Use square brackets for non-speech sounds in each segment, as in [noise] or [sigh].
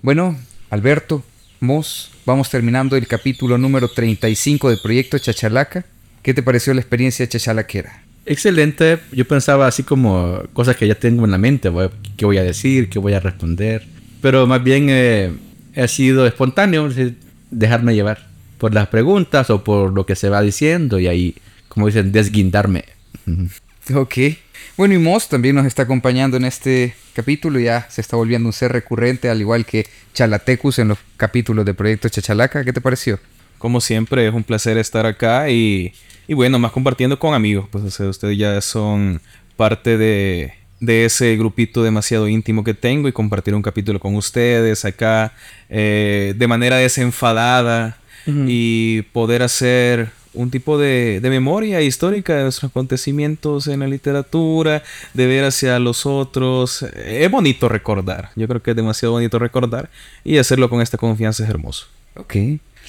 Bueno, Alberto, Mos, vamos terminando el capítulo número 35 del proyecto Chachalaca. ¿Qué te pareció la experiencia chachalaquera? Excelente. Yo pensaba así como cosas que ya tengo en la mente, qué voy a decir, qué voy a responder. Pero más bien eh, ha sido espontáneo, dejarme llevar por las preguntas o por lo que se va diciendo y ahí, como dicen, desguindarme. Ok. Bueno, y Moss también nos está acompañando en este capítulo, ya se está volviendo un ser recurrente, al igual que Chalatecus en los capítulos de Proyecto Chachalaca. ¿Qué te pareció? Como siempre, es un placer estar acá y, y bueno, más compartiendo con amigos, pues ustedes ya son parte de, de ese grupito demasiado íntimo que tengo y compartir un capítulo con ustedes acá eh, de manera desenfadada y poder hacer un tipo de, de, memoria histórica de nuestros acontecimientos en la literatura, de ver hacia los otros. Es bonito recordar, yo creo que es demasiado bonito recordar y hacerlo con esta confianza es hermoso. Ok.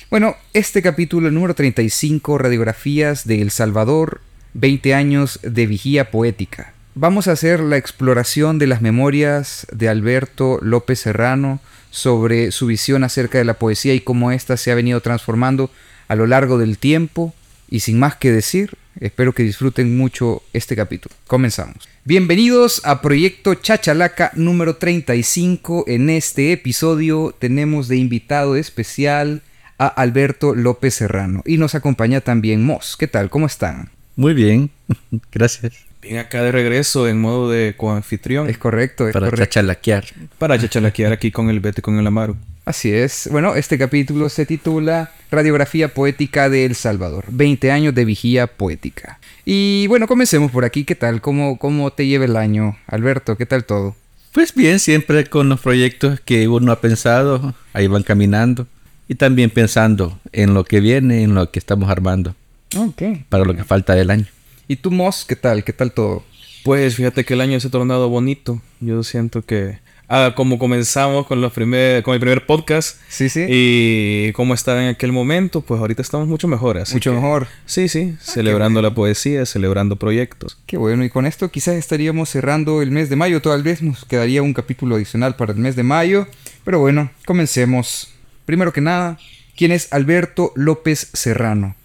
Bueno, este capítulo número 35, Radiografías de El Salvador, 20 años de vigía poética. Vamos a hacer la exploración de las memorias de Alberto López Serrano sobre su visión acerca de la poesía y cómo ésta se ha venido transformando a lo largo del tiempo. Y sin más que decir, espero que disfruten mucho este capítulo. Comenzamos. Bienvenidos a Proyecto Chachalaca número 35. En este episodio tenemos de invitado especial a Alberto López Serrano y nos acompaña también Moss. ¿Qué tal? ¿Cómo están? Muy bien, [laughs] gracias. Bien, acá de regreso en modo de coanfitrión. Es correcto, es Para chachalaquear. Para chachalaquear aquí con el Bete, con el Amaru. Así es. Bueno, este capítulo se titula Radiografía Poética de El Salvador. 20 años de vigía poética. Y bueno, comencemos por aquí. ¿Qué tal? ¿Cómo, cómo te lleva el año? Alberto, ¿qué tal todo? Pues bien, siempre con los proyectos que uno ha pensado, ahí van caminando. Y también pensando en lo que viene, en lo que estamos armando. Ok. Para lo que falta del año. ¿Y tú, Moss, qué tal? ¿Qué tal todo? Pues fíjate que el año se ha tornado bonito. Yo siento que ah, como comenzamos con los primer, con el primer podcast. Sí, sí. Y cómo estaba en aquel momento, pues ahorita estamos mucho mejor. mucho mejor. Sí, sí. Ah, celebrando la poesía, celebrando proyectos. Qué bueno. Y con esto quizás estaríamos cerrando el mes de mayo. Tal vez nos quedaría un capítulo adicional para el mes de mayo. Pero bueno, comencemos. Primero que nada, ¿quién es Alberto López Serrano?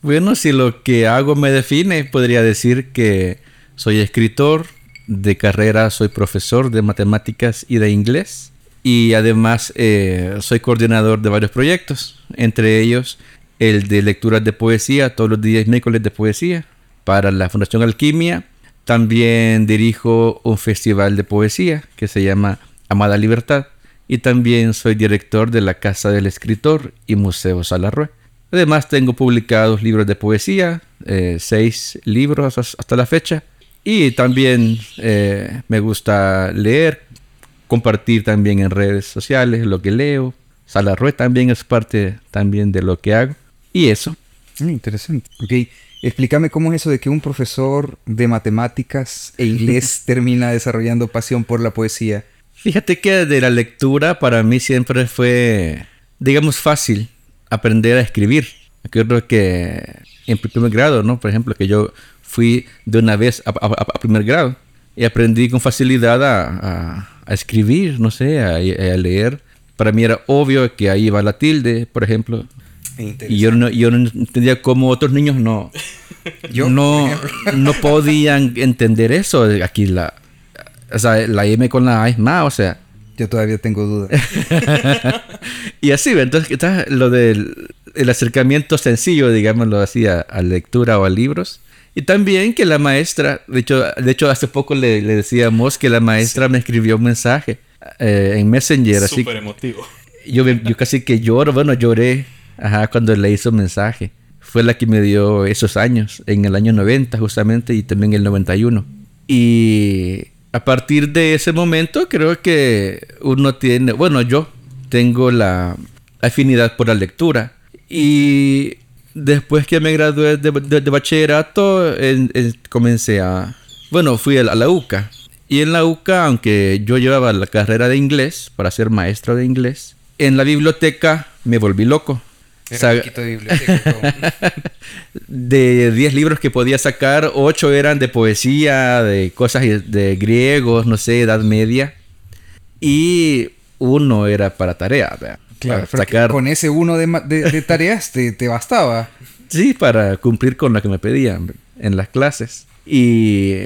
Bueno, si lo que hago me define, podría decir que soy escritor, de carrera soy profesor de matemáticas y de inglés y además eh, soy coordinador de varios proyectos, entre ellos el de lecturas de poesía, todos los días miércoles de poesía para la Fundación Alquimia. También dirijo un festival de poesía que se llama Amada Libertad y también soy director de la Casa del Escritor y Museo Salarrué. Además tengo publicados libros de poesía, eh, seis libros hasta la fecha. Y también eh, me gusta leer, compartir también en redes sociales lo que leo. Salarrué también es parte también de lo que hago. Y eso. Mm, interesante. Ok, explícame cómo es eso de que un profesor de matemáticas e inglés [laughs] termina desarrollando pasión por la poesía. Fíjate que de la lectura para mí siempre fue, digamos, fácil aprender a escribir. Creo que en primer grado, ¿no? Por ejemplo, que yo fui de una vez a, primer grado y aprendí con facilidad a, escribir, no sé, a, leer. Para mí era obvio que ahí va la tilde, por ejemplo. Y yo no, yo no entendía cómo otros niños no, [laughs] yo, no, [laughs] no podían entender eso. Aquí la, o sea, la M con la A es más, o sea, yo todavía tengo dudas. [laughs] y así, entonces lo del el acercamiento sencillo, digámoslo así, a, lectura o a libros. Y también que la maestra, de hecho, de hecho hace poco le, decíamos que la maestra me escribió un mensaje eh, en Messenger. Súper emotivo. Yo, yo casi que lloro, bueno, lloré ajá, cuando le hizo un mensaje. Fue la que me dio esos años, en el año 90 justamente y también el 91. Y a partir de ese momento creo que uno tiene, bueno, yo tengo la afinidad por la lectura y después que me gradué de, bachillerato comencé a, bueno, fui a la, UCA y en la UCA, aunque yo llevaba la carrera de inglés para ser maestro de inglés, en la biblioteca me volví loco. de 10 [laughs] libros que podía sacar, 8 eran de poesía, de cosas de griegos, no sé, Edad Media. Y uno era para tarea, ¿verdad? Claro, Para con ese uno de, ma- de- de [laughs] tareas te, te bastaba. Sí, para cumplir con lo que me pedían en las clases. Y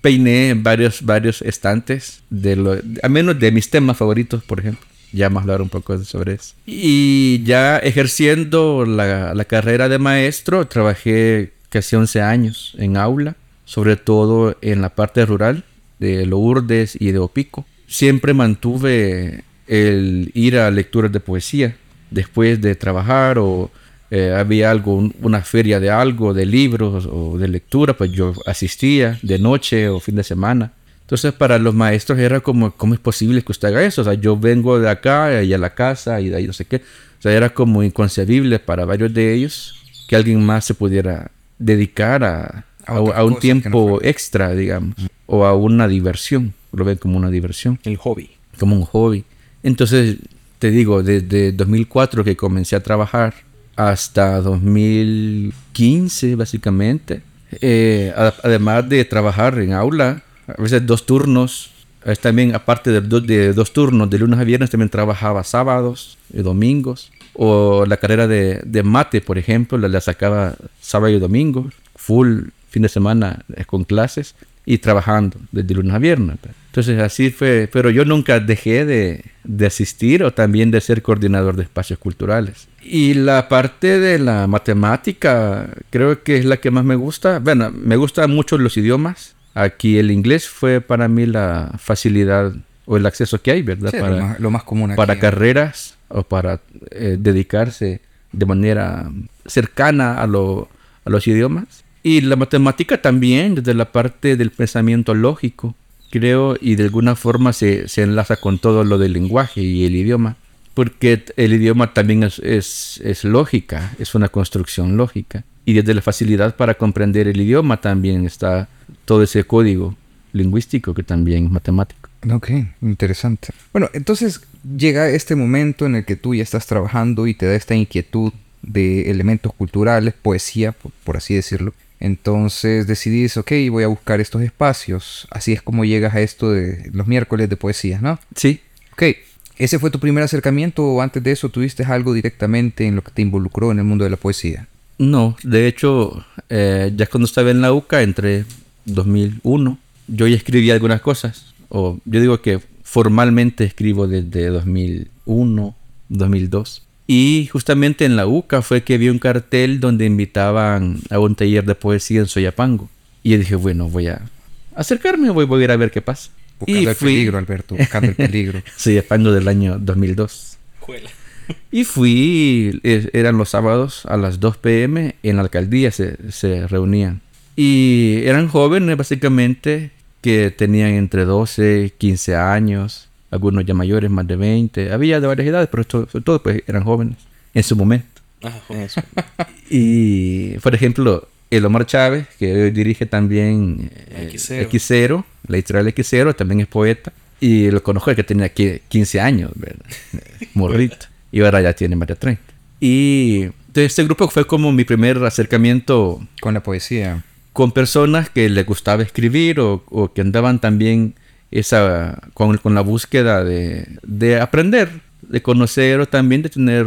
peiné varios, varios estantes, de lo, a menos de mis temas favoritos, por ejemplo. Ya más hablar un poco sobre eso. Y ya ejerciendo la, la carrera de maestro, trabajé casi 11 años en aula, sobre todo en la parte rural de Lourdes y de Opico. Siempre mantuve el ir a lecturas de poesía después de trabajar o eh, había algo, un- una feria de algo, de libros o de lectura, pues yo asistía de noche o fin de semana. Entonces para los maestros era como, ¿cómo es posible que usted haga eso? O sea, yo vengo de acá y a la casa y de ahí no sé qué. O sea, era como inconcebible para varios de ellos que alguien más se pudiera dedicar a, A a- otras a un no tiempo extra, digamos, o a una diversión. Lo ven como una diversión El hobby. como un hobby. Entonces, te digo, desde 2004 que comencé a trabajar hasta 2015, básicamente, eh, además de trabajar en aula, a veces dos turnos, también aparte de, dos- turnos, de lunes a viernes, también trabajaba sábados y domingos. O la carrera de, de mate, por ejemplo, la, la sacaba sábado y domingo, full fin de semana eh, con clases y trabajando desde lunes a viernes. Entonces así fue, pero yo nunca dejé de, de asistir o también de ser coordinador de espacios culturales. Y la parte de la matemática creo que es la que más me gusta. Bueno, me gustan mucho los idiomas. Aquí el inglés fue para mí la facilidad o el acceso que hay, ¿verdad? Sí, lo, para, más, lo más común aquí. para carreras o para eh, dedicarse de manera cercana a, lo- a los idiomas. Y la matemática también, desde la parte del pensamiento lógico, creo, y de alguna forma se, se enlaza con todo lo del lenguaje y el idioma. Porque el idioma también es, es, es lógica, es una construcción lógica. Y desde la facilidad para comprender el idioma también está todo ese código lingüístico que también es matemático. Ok, interesante. Bueno, entonces llega este momento en el que tú ya estás trabajando y te da esta inquietud de elementos culturales, poesía, por, por así decirlo. Entonces decidís, ok, voy a buscar estos espacios. Así es como llegas a esto de los miércoles de poesía, ¿no? Sí, Ok, ¿ese fue tu primer acercamiento o antes de eso tuviste algo directamente en lo que te involucró en el mundo de la poesía? No, de hecho, eh, ya cuando estaba en la UCA, entre 2001, yo ya escribía algunas cosas. O yo digo que formalmente escribo desde 2001, 2002. Y justamente en la UCA fue que vi un cartel donde invitaban a un taller de poesía en Soyapango. Y yo dije, bueno, voy a acercarme, voy, voy a ir a ver qué pasa. Buscando y el fui peligro, Alberto, buscando el peligro. [laughs] Soyapango del año 2002. Y fui, eh, eran los sábados a las 2 pm, en la alcaldía se, se reunían. Y eran jóvenes básicamente que tenían entre 12, 15 años, algunos ya mayores, más de 20. Había de varias edades, pero esto- sobre todo pues eran jóvenes en su momento. Eso. Y, por ejemplo, el Omar Chávez, que hoy dirige también eh, Xero. Xero, la editorial Xero, también es poeta. Y lo conozco que tenía qui- 15 años, ¿verdad? [laughs] Morrito. Y ahora ya tiene más de 30. Y entonces este grupo fue como mi primer acercamiento Con la poesía. con personas que les gustaba escribir o, o que andaban también esa con, la búsqueda de, de aprender, de conocer o también de tener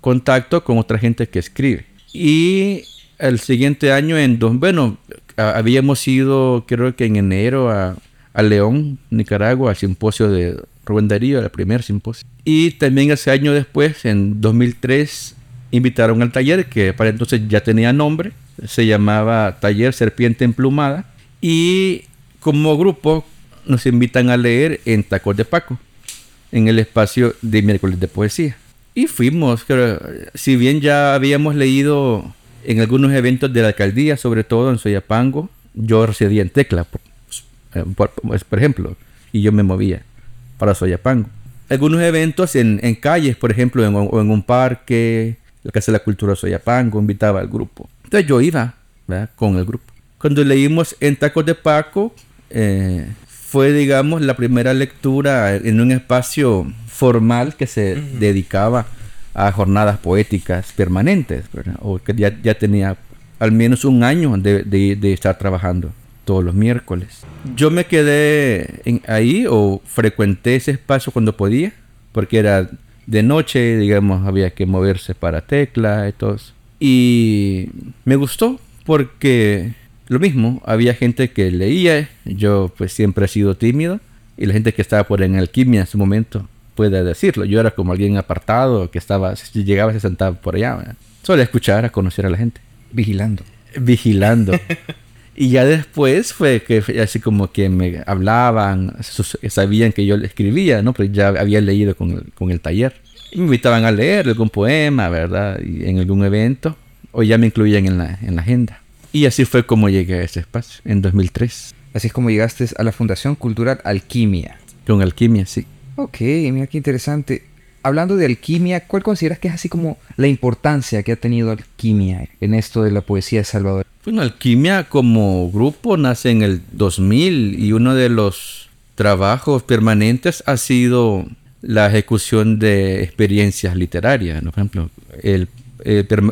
contacto con otra gente que escribe. Y el siguiente año, en dos, bueno, a- habíamos ido, creo que en enero, a, a León, Nicaragua, al simposio de Rubén Darío, el primer simposio. Y también ese año después, en 2003, invitaron al taller que para entonces ya tenía nombre, se llamaba Taller Serpiente Emplumada y como grupo nos invitan a leer en Tacos de Paco, en el espacio de miércoles de poesía. Y fuimos, creo, si bien ya habíamos leído en algunos eventos de la alcaldía, sobre todo en Soyapango, yo residía en Tecla, por, por- pues, ejemplo, y yo me movía para Soyapango. Algunos eventos en, en calles, por ejemplo, o en un parque, la Casa de la Cultura Soyapango, invitaba al grupo. Entonces yo iba con el grupo. Cuando leímos en Tacos de Paco, eh, fue, digamos, la primera lectura en un espacio formal que se dedicaba a jornadas poéticas permanentes, ¿verdad? o que ya, ya tenía al menos un año de, de- de estar trabajando todos los miércoles. Yo me quedé en- ahí o frecuenté ese espacio cuando podía, porque era de noche, digamos, había que moverse para tecla y todo eso. Y me gustó porque lo mismo, había gente que leía, yo pues siempre he sido tímido, y la gente que estaba por en alquimia en su momento puede decirlo. Yo era como alguien apartado que estaba, llegaba se sentaba por allá. ¿verdad? Solo a escuchar, a conocer a la gente. Vigilando. Vigilando. [laughs] y ya después fue que así como que me hablaban, sabían que yo le escribía, ¿no? Pero ya había leído con el, con el taller. Y me invitaban a leer algún poema, ¿verdad? Y en algún evento. O ya me incluían en la, en la agenda. Y así fue como llegué a ese espacio, en 2003. Así es como llegaste a la Fundación Cultural Alquimia. Con alquimia, sí. Ok, mira qué interesante. Hablando de alquimia, ¿cuál consideras que es así como la importancia que ha tenido alquimia en esto de la poesía de Salvador? Bueno, Alquimia como grupo nace en el 2000 y uno de los trabajos permanentes ha sido la ejecución de experiencias literarias. ¿no? Por ejemplo, el,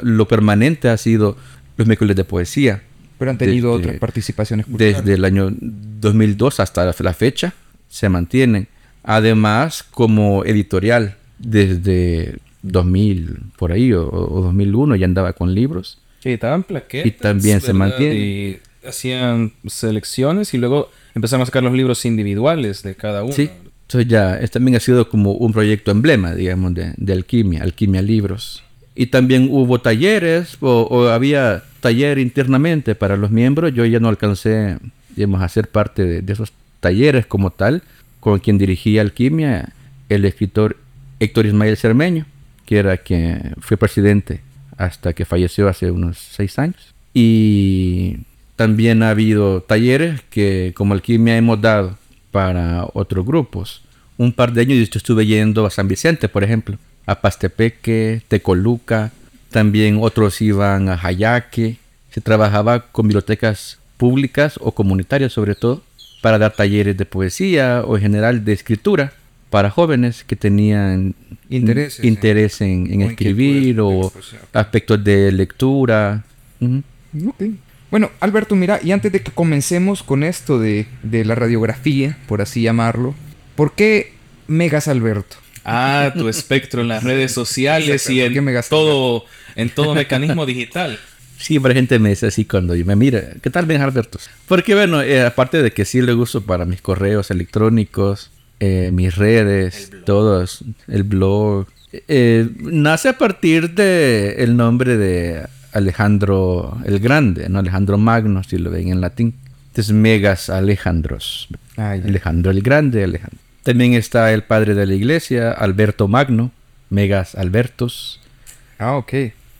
lo permanente ha sido los miércoles de poesía. Pero han tenido Desde- otras participaciones culturales. Desde el año 2002 hasta la fecha se mantienen. Además, como editorial, desde 2000 por ahí o, o 2001 ya andaba con libros. Sí, estaban plaquetas. Y también se ¿verdad? mantiene. Y hacían selecciones y luego empezaron a sacar los libros individuales de cada uno. Sí. Entonces ya, también ha sido como un proyecto emblema, digamos, de, de alquimia, alquimia libros. Y también hubo talleres, o, había taller internamente para los miembros. Yo ya no alcancé, digamos, a ser parte de, de esos talleres como tal, con quien dirigía alquimia, el escritor Héctor Ismael Cermeño, que era quien fue presidente hasta que falleció hace unos seis años. Y también ha habido talleres que como alquimia hemos dado para otros grupos. Un par de años yo estuve yendo a San Vicente, por ejemplo, a Pastepeque, Tecoluca, también otros iban a Jayaque. Se trabajaba con bibliotecas públicas o comunitarias sobre todo para dar talleres de poesía o en general de escritura para jóvenes que tenían Intereses, interés en, escribir o aspectos de lectura. Bueno, Alberto, mira, y antes de que comencemos con esto de, de la radiografía, por así llamarlo, ¿por qué Megas Alberto? Ah, tu [laughs] espectro en las redes sociales y ¿Por qué me en gastas? todo, en todo mecanismo digital. [laughs] Siempre gente me dice así cuando me mira, ¿qué tal Ben Alberto? Porque bueno, eh, aparte de que sí le uso para mis correos electrónicos, eh, mis redes, todos, el blog, eh, nace a partir de el nombre de Alejandro el Grande, ¿no? Alejandro Magno, si lo ven en latín. Entonces, Megas Alejandros. Ah. Alejandro el Grande, Alejandro. También está el padre de la iglesia, Alberto Magno, Megas Albertos Ah, ok.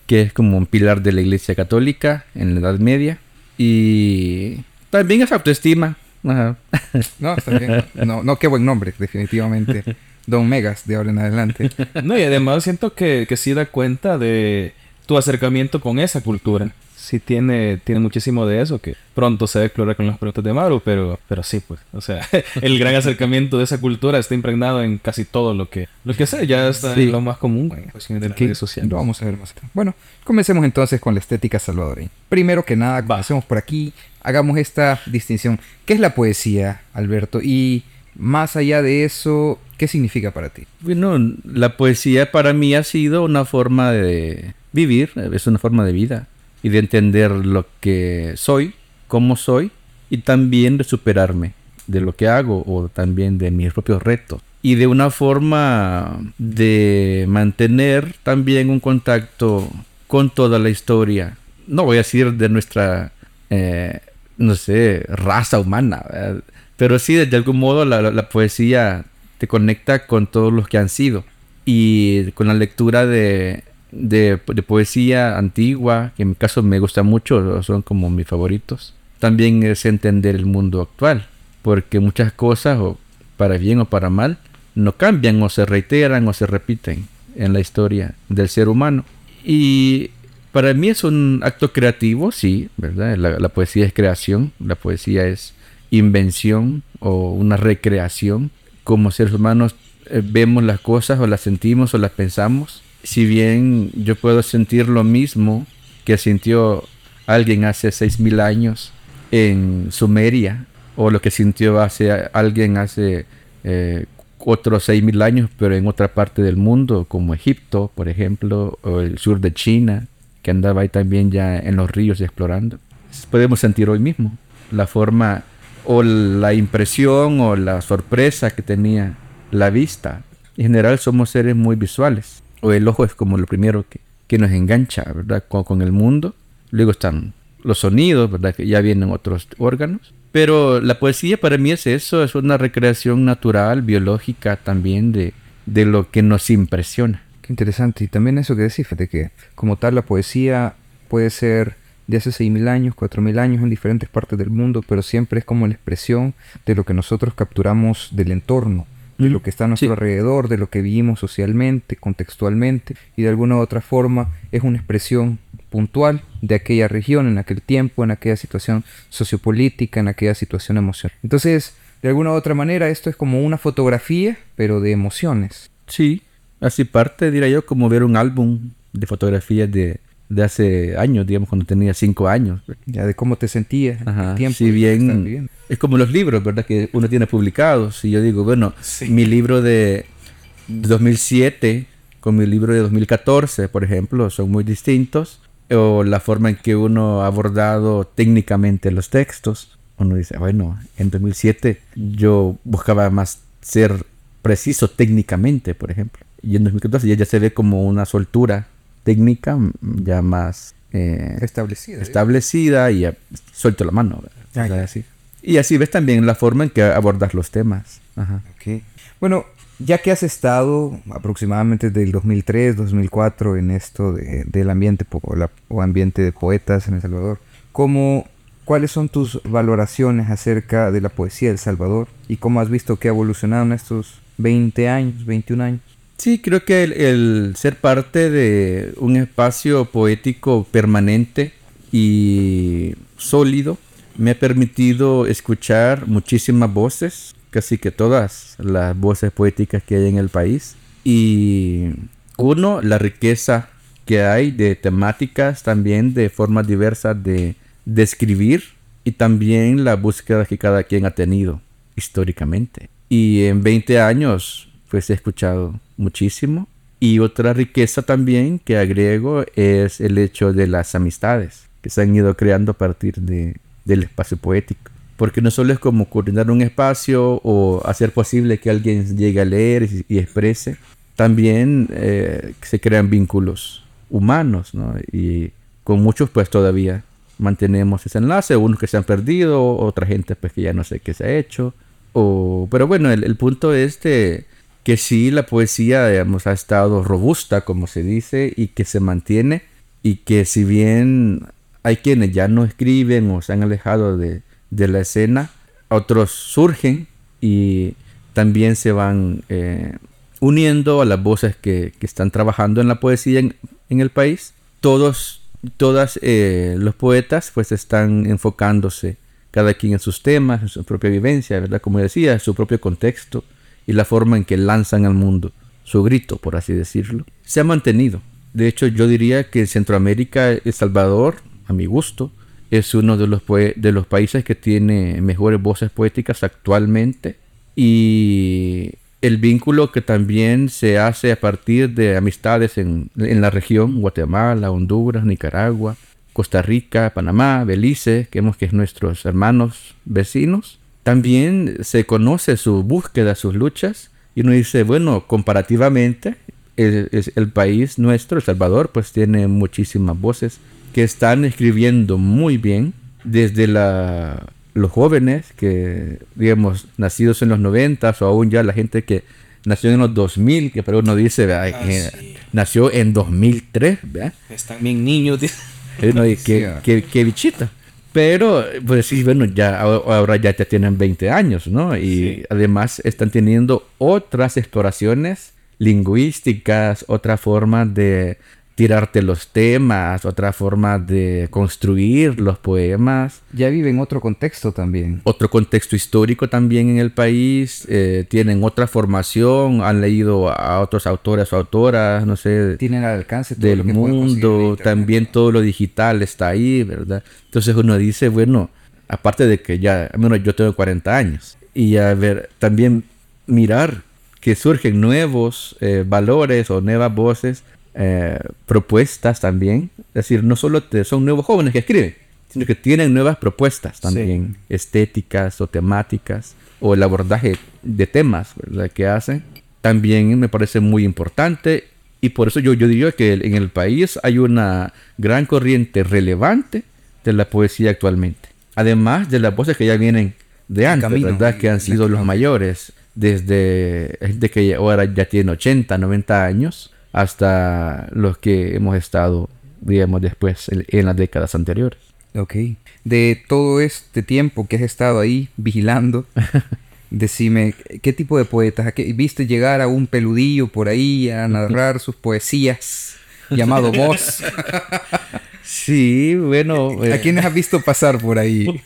que es como un pilar de la iglesia católica en la Edad Media. Y también es autoestima. Ajá. [laughs] No, está bien. No, no, qué buen nombre, definitivamente. Don Megas, de ahora en adelante. No, y además siento que, que sí da cuenta de tu acercamiento con esa cultura. Sí tiene, tiene muchísimo de eso que pronto se va a explorar con las preguntas de Maru, pero, pero sí, pues. O sea, [laughs] el gran acercamiento de esa cultura está impregnado en casi todo lo que, lo que sé, ya está Sí. en lo más común en cuestiones de las redes sociales. Lo vamos a ver más. adelante. Bueno, comencemos entonces con la estética salvadoreña. Primero que nada, comencemos por aquí. Hagamos esta distinción. ¿Qué es la poesía, Alberto? Y más allá de eso, ¿qué significa para ti? Bueno, la poesía para mí ha sido una forma de vivir, es una forma de vida y de entender lo que soy, cómo soy y también de superarme de lo que hago o también de mis propios retos. Y de una forma de mantener también un contacto con toda la historia. No voy a decir de nuestra, eh, no sé, raza humana, pero sí de algún modo la poesía te conecta con todos los que han sido. Y con la lectura de, de, de poesía antigua, que en mi caso me gusta mucho, son como mis favoritos, también es entender el mundo actual, porque muchas cosas, o para bien o para mal, no cambian o se reiteran o se repiten en la historia del ser humano. Y para mí es un acto creativo, sí, ¿verdad? La, poesía es creación, la poesía es invención o una recreación. Como seres humanos eh, vemos las cosas o las sentimos o las pensamos. Si bien yo puedo sentir lo mismo que sintió alguien hace 6.000 años en Sumeria o lo que sintió hace alguien hace eh, otros 6.000 años, pero en otra parte del mundo, como Egipto, por ejemplo, o el sur de China, que andaba ahí también ya en los ríos explorando. Podemos sentir hoy mismo la forma o la impresión o la sorpresa que tenía la vista. En general somos seres muy visuales, o el ojo es como lo primero que, que nos engancha, ¿verdad? Con, con el mundo. Luego están los sonidos, ¿verdad? Que ya vienen otros órganos. Pero la poesía para mí es eso, es una recreación natural, biológica también de, de lo que nos impresiona. Qué interesante. Y también eso que decís, de que como tal la poesía puede ser de hace 6.000 años, 4.000 años en diferentes partes del mundo, pero siempre es como la expresión de lo que nosotros capturamos del entorno, de lo que está a nuestro alrededor, de lo que vivimos socialmente, contextualmente, y de alguna u otra forma es una expresión puntual de aquella región, en aquel tiempo, en aquella situación sociopolítica, en aquella situación emocional. Entonces, de alguna u otra manera, esto es como una fotografía, pero de emociones. Sí, así parte, diría yo, como ver un álbum de fotografías de, de hace años, digamos, cuando tenía cinco años. Ya de cómo te sentías, Ajá, tiempo si bien es como los libros, ¿verdad? Que uno tiene publicados. Y yo digo, bueno, mi libro de 2007 con mi libro de 2014, por ejemplo, son muy distintos. O la forma en que uno ha abordado técnicamente los textos. Uno dice, bueno, en 2007 yo buscaba más ser preciso técnicamente, por ejemplo. Y en 2014 ya, ya se ve como una soltura técnica ya más eh, establecida. Establecida y suelto la mano. Así. Y así ves también la forma en que abordas los temas. Ajá. Bueno, ya que has estado aproximadamente del 2003, 2004 en esto de, del ambiente o ambiente de poetas en El Salvador, ¿cómo, ¿cuáles son tus valoraciones acerca de la poesía de El Salvador y cómo has visto que ha evolucionado en estos 20 años, 21 años? Sí, creo que el, ser parte de un espacio poético permanente y sólido me ha permitido escuchar muchísimas voces, casi que todas las voces poéticas que hay en el país. Y uno, la riqueza que hay de temáticas, también de formas diversas de, de escribir y también la búsqueda que cada quien ha tenido históricamente. Y en 20 años, pues he escuchado muchísimo. Y otra riqueza también que agrego es el hecho de las amistades que se han ido creando a partir de, del espacio poético. Porque no solo es como coordinar un espacio o hacer posible que alguien llegue a leer y, exprese, también eh, se crean vínculos humanos, ¿no? Y con muchos pues todavía mantenemos ese enlace, unos que se han perdido, otra gente pues que ya no sé qué se ha hecho. O, pero bueno, el, el punto es de que sí la poesía, digamos, ha estado robusta, como se dice, y que se mantiene, y que si bien hay quienes ya no escriben o se han alejado de, la escena, otros surgen y también se van eh, uniendo a las voces que, están trabajando en la poesía en, el país. Todos, todas eh, los poetas pues están enfocándose cada quien en sus temas, en su propia vivencia, ¿verdad? Como decía, en su propio contexto y la forma en que lanzan al mundo su grito, por así decirlo, se ha mantenido. De hecho, yo diría que Centroamérica, El Salvador, a mi gusto, es uno de los, países que tiene mejores voces poéticas actualmente y el vínculo que también se hace a partir de amistades en, en la región, Guatemala, Honduras, Nicaragua, Costa Rica, Panamá, Belice, que vemos que es nuestros hermanos vecinos, también se conoce su búsqueda, sus luchas, y uno dice, bueno, comparativamente, el, el, país nuestro, El Salvador, pues tiene muchísimas voces que están escribiendo muy bien, desde la, los jóvenes que, digamos, nacidos en los 90 o aún ya la gente que nació en los 2000, que pero uno dice, ah, nació en 2003, ¿verdad? Están bien niños, [laughs] qué bichita. Pero, pues sí, bueno, ya ahora ya tienen 20 años, ¿no? Y además están teniendo otras exploraciones lingüísticas, otra forma de tirarte los temas, otra forma de construir los poemas. Ya viven otro contexto también. Otro contexto histórico también en el país, eh, tienen otra formación, han leído a otros autores o autoras, no sé. Tienen al alcance del mundo, también todo lo digital está ahí, ¿verdad? Entonces uno dice, bueno, aparte de que ya, menos yo tengo 40 años, y a ver, también mirar que surgen nuevos eh, valores o nuevas voces, eh, propuestas también. Es decir, no solo te- son nuevos jóvenes que escriben, sino que tienen nuevas propuestas también, estéticas o temáticas, o el abordaje de temas ¿verdad? que hacen. También me parece muy importante y por eso yo, yo diría que en el país hay una gran corriente relevante de la poesía actualmente. Además de las voces que ya vienen de antes, camino, ¿verdad? Que han sido los mayores, desde gente que ahora ya tiene 80, 90 años, hasta los que hemos estado, digamos, después en, en las décadas anteriores. Ok. De todo este tiempo que has estado ahí vigilando, [laughs] decime, ¿qué tipo de poetas? ¿A qué- ¿Viste llegar a un peludillo por ahí a narrar sus poesías llamado Voz? [laughs] Sí, bueno. ¿A eh, quiénes has visto pasar por ahí? [laughs]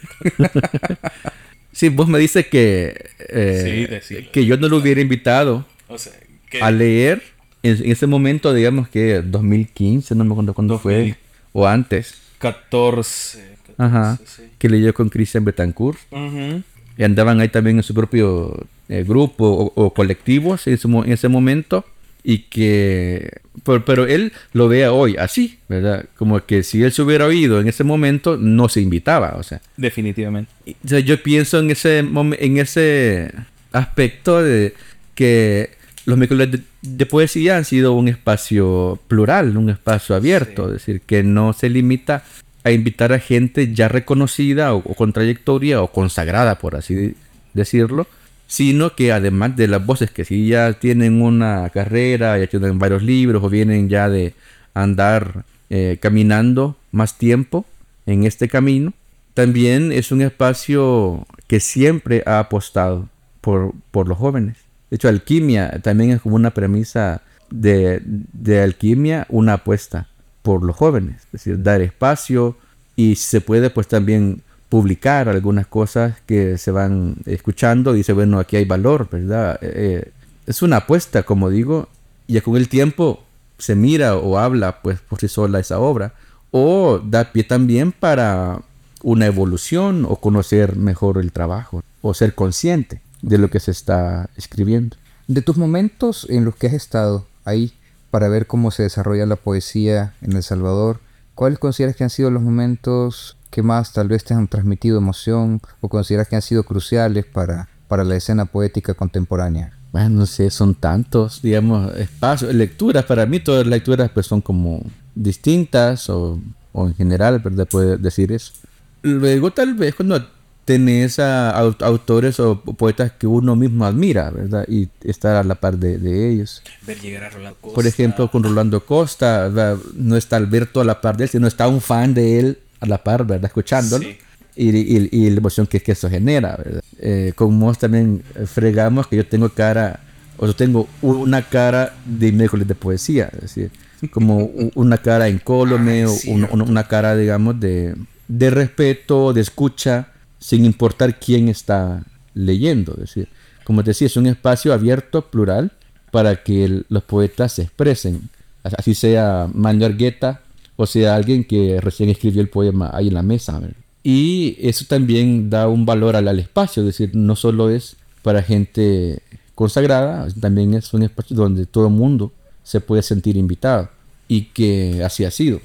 Sí, vos me dices que, eh, Sí, decilo. que yo no lo hubiera invitado O sea, que a leer en, en ese momento, digamos que 2015, no me acuerdo cuándo fue, 2000. o antes, 14. ajá, 14, sí. que leyó con Christian Betancourt. Ujú. Y andaban ahí también en su propio eh, grupo o, o colectivos en, su mo- en ese momento. Y que. Pero, pero él lo vea hoy así, ¿verdad? Como que si él se hubiera oído en ese momento, no se invitaba, o sea. Definitivamente. Y, o sea, yo pienso en ese, en ese aspecto de que los miércoles de, de poesía han sido un espacio plural, un espacio abierto, es decir, que no se limita a invitar a gente ya reconocida o, o con trayectoria o consagrada, por así decirlo, sino que además de las voces que sí ya tienen una carrera, ya tienen varios libros o vienen ya de andar eh, caminando más tiempo en este camino, también es un espacio que siempre ha apostado por, por los jóvenes. De hecho, alquimia también es como una premisa de, alquimia, una apuesta por los jóvenes. Es decir, dar espacio y si se puede, pues también publicar algunas cosas que se van escuchando y dice, bueno, aquí hay valor, ¿verdad? Eh, es una apuesta, como digo, y con el tiempo se mira o habla pues por sí sola esa obra o da pie también para una evolución o conocer mejor el trabajo o ser consciente de lo que se está escribiendo. De tus momentos en los que has estado ahí para ver cómo se desarrolla la poesía en El Salvador, ¿cuáles consideras que han sido los momentos que más tal vez te han transmitido emoción o consideras que han sido cruciales para, para la escena poética contemporánea? Bueno, no sé, son tantos, digamos, espacios, lecturas. Para mí todas las lecturas pues son como distintas o, o en general, ¿verdad? Puede decir eso. Luego tal vez cuando tenés a au- autores o poetas que uno mismo admira, ¿verdad? Y estar a la par de, de ellos. Ver llegar a Rolando Costa. Por ejemplo, con Rolando Costa, ¿verdad? no está Alberto a la par de él, sino está un fan de él a la par, ¿verdad? Escuchándolo. Sí. Y, y- y la emoción que, que eso genera, ¿verdad? Eh, con Moss también eh, fregamos que yo tengo cara, o yo tengo una cara de miércoles de poesía, es decir, como una cara incólume, o un- un- una cara, digamos, de, de respeto, de escucha, sin importar quién está leyendo. Decir, como te decía, es un espacio abierto, plural, para que los poetas se expresen. Así sea Manuel Argueta o sea alguien que recién escribió el poema ahí en la mesa. Y eso también da un valor al, al espacio, es decir, no solo es para gente consagrada, también es un espacio donde todo el mundo se puede sentir invitado y que así ha sido.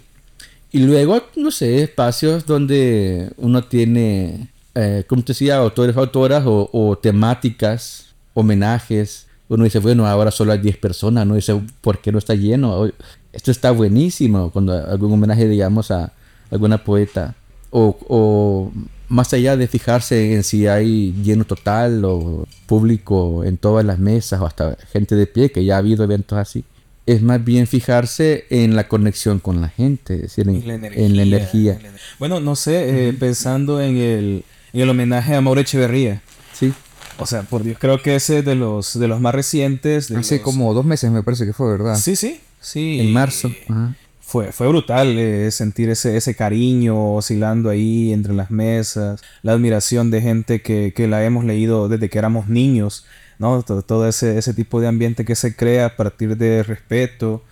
Y luego, no sé, espacios donde uno tiene, eh, como te decía, autores, autoras o, o temáticas, homenajes. Uno dice, bueno, ahora solo hay 10 personas, ¿no? Dice, ¿por qué no está lleno? Esto está buenísimo, cuando algún homenaje, digamos, a alguna poeta. O, o más allá de fijarse en si hay lleno total o público en todas las mesas o hasta gente de pie, que ya ha habido eventos así. Es más bien fijarse en la conexión con la gente, es decir, en, en la energía. en la ener- Bueno, no sé, eh, pensando en el, en el homenaje a Mauro Echeverría. Sí, O sea, por Dios, creo que ese de los de los más recientes. de Hace los- como dos meses me parece que fue, ¿verdad? Sí, sí, sí. en marzo. ajá. Fue, fue brutal eh, sentir ese, ese cariño oscilando ahí entre las mesas, la admiración de gente que, que la hemos leído desde que éramos niños, ¿no? Todo, todo ese, ese tipo de ambiente que se crea a partir de respeto,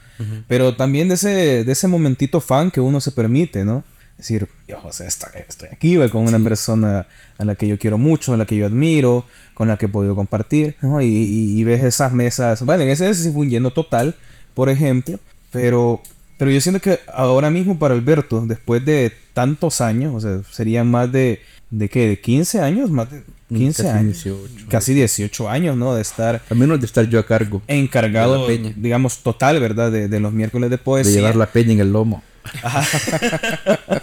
pero también de ese, de ese momentito fan que uno se permite, ¿no? Decir, o sea, estoy aquí con una persona a la que yo quiero mucho, a la que yo admiro, con la que he podido compartir, ¿no? y, y, ves esas mesas, vale, ese es un lleno total, por ejemplo, pero, pero yo siento que ahora mismo para Alberto, después de tantos años, o sea, serían más de, ¿de qué? ¿De 15 años? Más de 15 casi años. 18. Casi 18 años, ¿no? De estar Al menos de estar yo a cargo. encargado, De digamos, total, ¿verdad? De, de los miércoles de De poesía. llevar la peña en el lomo. [laughs]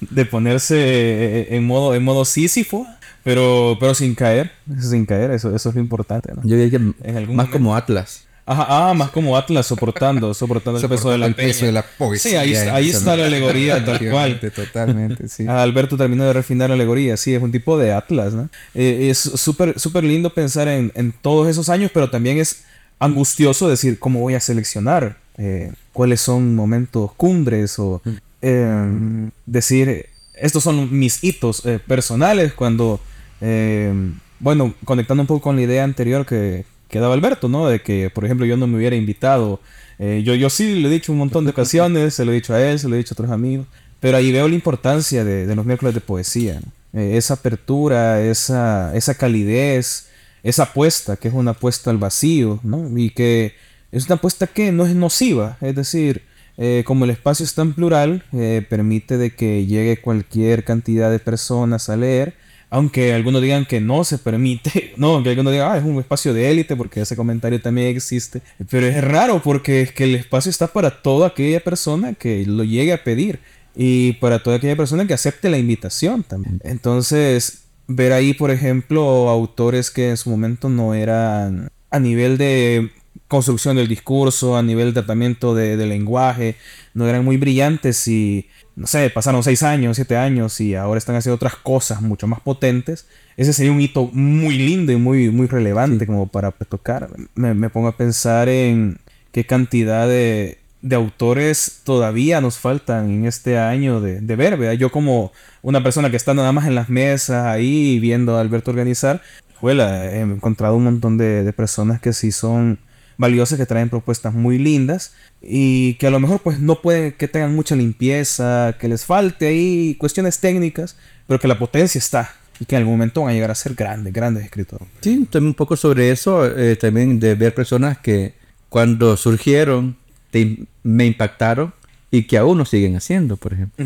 de ponerse eh, en modo, en modo sísifo, pero, pero sin caer, sin caer, eso, eso es lo importante, ¿no? Yo diría que En algún más momento- como Atlas. Ajá, ah, más como Atlas soportando, soportando el peso de la el peso de la poesía. Sí, ahí, ahí está la alegoría tal cual. Totalmente, sí. Ah, Alberto terminó de refinar la alegoría, sí, es un tipo de Atlas, ¿no? Eh, es súper súper lindo pensar en, en todos esos años, pero también es angustioso decir cómo voy a seleccionar, eh, cuáles son momentos cumbres o eh, decir, estos son mis hitos eh, personales cuando, eh, bueno, conectando un poco con la idea anterior que, que daba Alberto, ¿no? De que, por ejemplo, yo no me hubiera invitado. Eh, yo, yo sí le he dicho un montón de ocasiones, se lo he dicho a él, se lo he dicho a otros amigos, pero ahí veo la importancia de, de los miércoles de poesía. ¿no? Eh, esa apertura, esa, esa calidez, esa apuesta, que es una apuesta al vacío, ¿no? Y que es una apuesta que no es nociva, es decir, eh, como el espacio es tan plural, eh, permite de que llegue cualquier cantidad de personas a leer, aunque algunos digan que no se permite, [laughs] no, aunque algunos digan, ah, es un espacio de élite, porque ese comentario también existe, pero es raro porque es que el espacio está para toda aquella persona que lo llegue a pedir y para toda aquella persona que acepte la invitación también. Entonces, ver ahí, por ejemplo, autores que en su momento no eran a nivel de construcción del discurso, a nivel de tratamiento de, de lenguaje, no eran muy brillantes y, no sé, pasaron seis años, siete años y ahora están haciendo otras cosas mucho más potentes. Ese sería un hito muy lindo y muy, muy relevante como para tocar. Me, me pongo a pensar en qué cantidad de, de autores todavía nos faltan en este año de, de ver, ¿verdad? Yo como una persona que está nada más en las mesas ahí viendo a Alberto organizar, juela, he encontrado un montón de, de personas que sí son valiosas, que traen propuestas muy lindas y que a lo mejor pues no pueden que tengan mucha limpieza, que les falte ahí cuestiones técnicas, pero que la potencia está y que en algún momento van a llegar a ser grandes, grandes escritores. Sí, también un poco sobre eso, eh, también de ver personas que cuando surgieron te- me impactaron y que aún lo siguen haciendo, por ejemplo.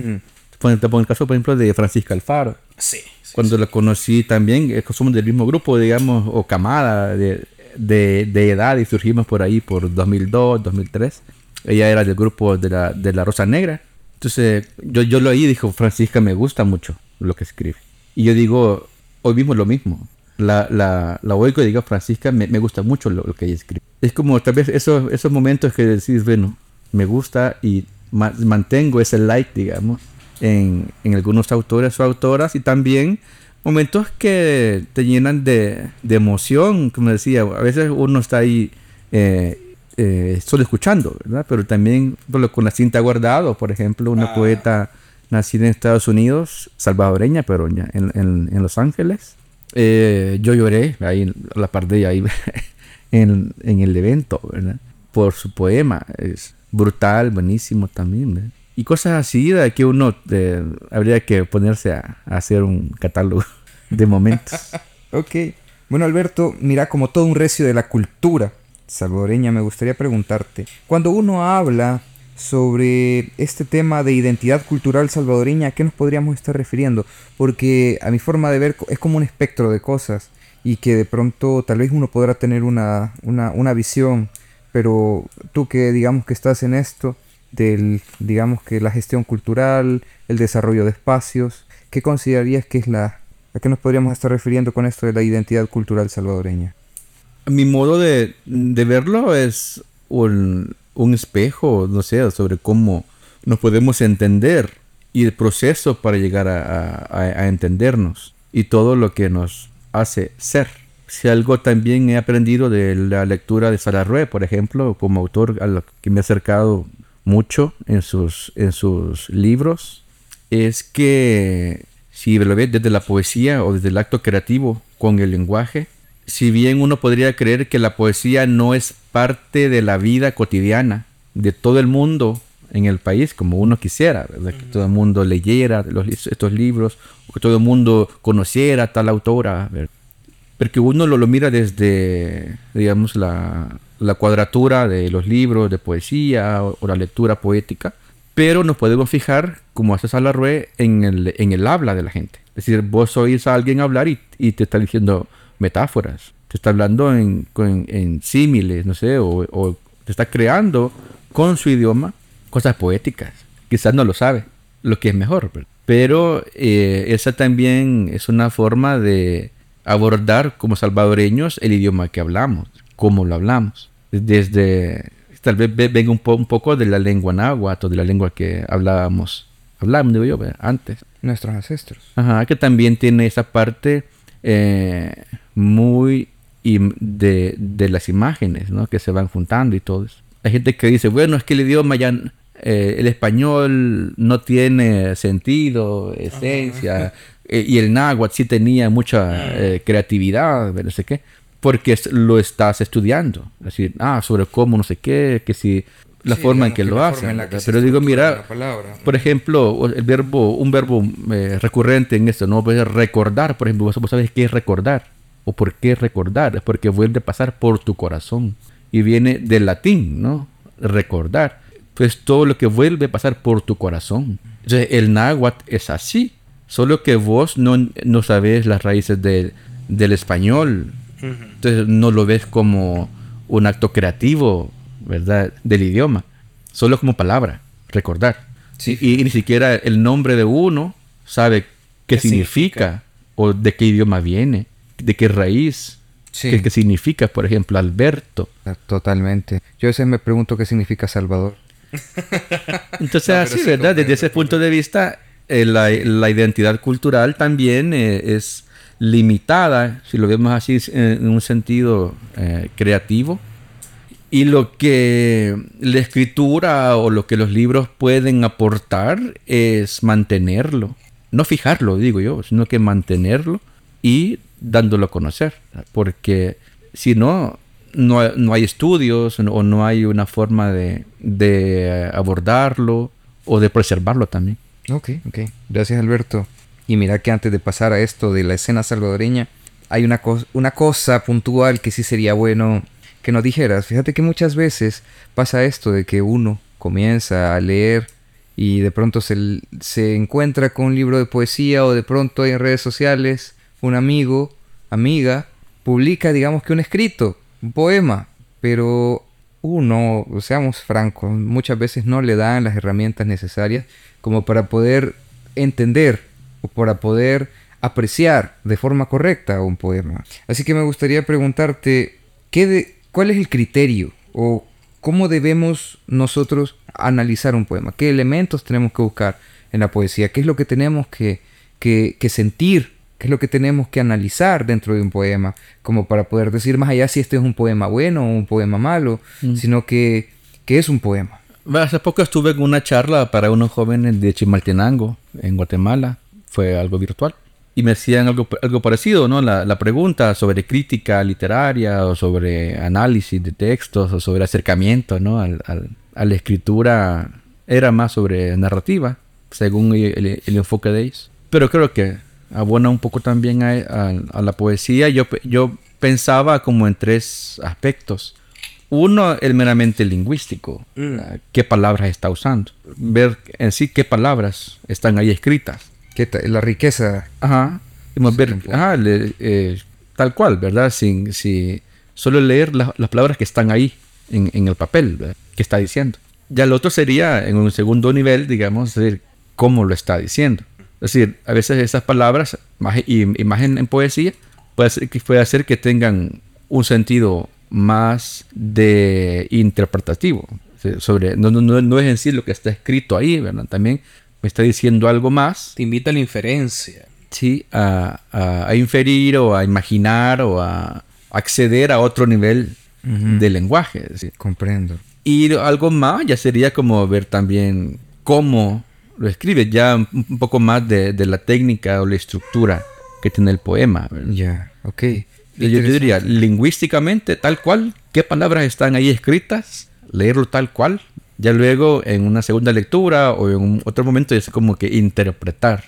Pon- Te pongo el caso, por ejemplo, de Francisca Alfaro. Sí. Cuando la conocí también, que somos del mismo grupo, digamos, o camada de, de, de edad y surgimos por ahí por 2002, 2003. Ella era del grupo de la, de la Rosa Negra. Entonces, yo, yo lo oí y dijo, Francisca me gusta mucho lo que escribe. Y yo digo, hoy mismo lo mismo. La, la, la oigo y digo, Francisca me, me gusta mucho lo, que ella escribe. Es como tal vez esos, esos momentos que decís, bueno, me gusta y ma- mantengo ese like, digamos, en, en algunos autores o autoras y también momentos que te llenan de, de emoción, como decía, a veces uno está ahí eh, eh, solo escuchando, ¿verdad? Pero también con la cinta guardado, por ejemplo, una Ah. poeta nacida en Estados Unidos, salvadoreña, pero en, en- en Los Ángeles. Eh, yo lloré ahí a la par de ella ahí [laughs] en, en el evento, ¿verdad? Por su poema, es brutal, buenísimo también, ¿verdad? Y cosas así que uno eh, habría que ponerse a, hacer un catálogo de momentos. [laughs] Ok. Bueno, Alberto, mira, como todo un recio de la cultura salvadoreña, me gustaría preguntarte, cuando uno habla sobre este tema de identidad cultural salvadoreña, ¿a qué nos podríamos estar refiriendo? Porque a mi forma de ver es como un espectro de cosas y que de pronto tal vez uno podrá tener una, una, una visión, pero tú que digamos que estás en esto, del, digamos que la gestión cultural, el desarrollo de espacios, ¿qué considerarías que es la, a qué nos podríamos estar refiriendo con esto de la identidad cultural salvadoreña? Mi modo de, de verlo es un, un espejo, no sé, sobre cómo nos podemos entender y el proceso para llegar a, a- entendernos y todo lo que nos hace ser. Si algo también he aprendido de la lectura de Salarrué, por ejemplo, como autor a lo que me he acercado mucho en sus, en sus libros, es que si lo ves desde la poesía o desde el acto creativo con el lenguaje, si bien uno podría creer que la poesía no es parte de la vida cotidiana de todo el mundo en el país como uno quisiera, ¿verdad? que todo el mundo leyera los, estos libros, o que todo el mundo conociera a tal autora, ¿verdad? porque uno lo, lo mira desde, digamos, la, la, cuadratura de los libros de poesía o, la lectura poética, pero nos podemos fijar, como hace Salarrué, en el, en el habla de la gente. Es decir, vos oís a alguien hablar y, y te está diciendo metáforas, te está hablando en, en, en símiles, no sé, o, o te está creando con su idioma cosas poéticas. Quizás no lo sabe, lo que es mejor, pero eh, esa también es una forma de abordar como salvadoreños el idioma que hablamos, cómo lo hablamos. Desde, tal vez venga un, po un poco de la lengua náhuatl de la lengua que hablábamos, hablábamos, digo yo, antes. Nuestros ancestros. Ajá, que también tiene esa parte eh, muy de, de, las imágenes, ¿no? Que se van juntando y todo eso. Hay gente que dice, bueno, es que el idioma ya, eh, el español no tiene sentido, esencia, eh, y el náhuatl sí tenía mucha eh, creatividad, no sé qué, porque lo estás estudiando. Es decir, ah, sobre cómo, no sé qué, que si la sí, forma en que, que lo hacen. Que Pero digo, mira, por ejemplo, el verbo, un verbo eh, recurrente en esto, ¿no? Recordar, por ejemplo, vos, sabes qué es recordar o por qué recordar, es porque vuelve a pasar por tu corazón y viene del latín, ¿no? Recordar. Pues todo lo que vuelve a pasar por tu corazón. Entonces, el náhuatl es así, solo que vos no, no sabes las raíces de, del español. Uh -huh. Entonces, no lo ves como un acto creativo, ¿verdad? Del idioma, solo como palabra, recordar. Sí. Y, y, ni siquiera el nombre de uno sabe qué, ¿Qué significa, significa o de qué idioma viene de qué raíz, sí. qué, qué, significa, por ejemplo, Alberto. Totalmente. Yo a veces me pregunto qué significa Salvador. [laughs] Entonces, no, así, sí ¿verdad? Desde ese punto de vista, eh, la, la, identidad cultural también eh, es limitada, si lo vemos así, en un sentido eh, creativo. Y lo que la escritura o lo que los libros pueden aportar es mantenerlo. No fijarlo, digo yo, sino que mantenerlo y dándolo a conocer, porque si no, no, no hay estudios o no hay una forma de, de, abordarlo o de preservarlo también. Ok, ok. Gracias Alberto. Y mira que antes de pasar a esto de la escena salvadoreña, hay una, una cosa puntual que sí sería bueno que nos dijeras. Fíjate que muchas veces pasa esto de que uno comienza a leer y de pronto se, se encuentra con un libro de poesía o de pronto en redes sociales un amigo, amiga, publica, digamos que un escrito, un poema, pero uno, seamos francos, muchas veces no le dan las herramientas necesarias como para poder entender para poder apreciar de forma correcta un poema. Así que me gustaría preguntarte, ¿qué de, ¿cuál es el criterio o cómo debemos nosotros analizar un poema? ¿Qué elementos tenemos que buscar en la poesía? ¿Qué es lo que tenemos que, que, que sentir qué es lo que tenemos que analizar dentro de un poema, como para poder decir más allá si este es un poema bueno o un poema malo, mm. sino que, que, es un poema. Hace poco estuve en una charla para unos jóvenes de Chimaltenango, en Guatemala, fue algo virtual, y me hacían algo, algo parecido, ¿no? La, la pregunta sobre crítica literaria o sobre análisis de textos o sobre acercamiento, ¿no? Al, al, a la escritura era más sobre narrativa, según el, el, el enfoque de ellos. Pero creo que abona un poco también a, a, a, la poesía. Yo, yo pensaba como en tres aspectos. Uno, el meramente lingüístico. Mm. ¿Qué palabras está usando? Ver en sí qué palabras están ahí escritas. ¿Qué la riqueza. Ajá. ver, ajá, le, eh, tal cual, ¿verdad? Sin, solo leer la, las palabras que están ahí en, en el papel, ¿verdad? ¿Qué está diciendo? Ya el otro sería, en un segundo nivel, digamos, decir, cómo lo está diciendo. Es decir, a veces esas palabras, imagen en poesía, puede, ser, puede hacer que tengan un sentido más de interpretativo. Sobre, no, no, no, es en sí lo que está escrito ahí, ¿verdad? También me está diciendo algo más. Te invita a la inferencia. Sí, a, a, a inferir o a imaginar o a acceder a otro nivel uh -huh. de lenguaje. ¿sí? Comprendo. Y algo más ya sería como ver también cómo lo escribe, ya un poco más de, de, la técnica o la estructura que tiene el poema. Ya, yeah, ok. Yo, yo diría, lingüísticamente, tal cual, qué palabras están ahí escritas, leerlo tal cual, Ya luego, en una segunda lectura o en un otro momento, es como que interpretar.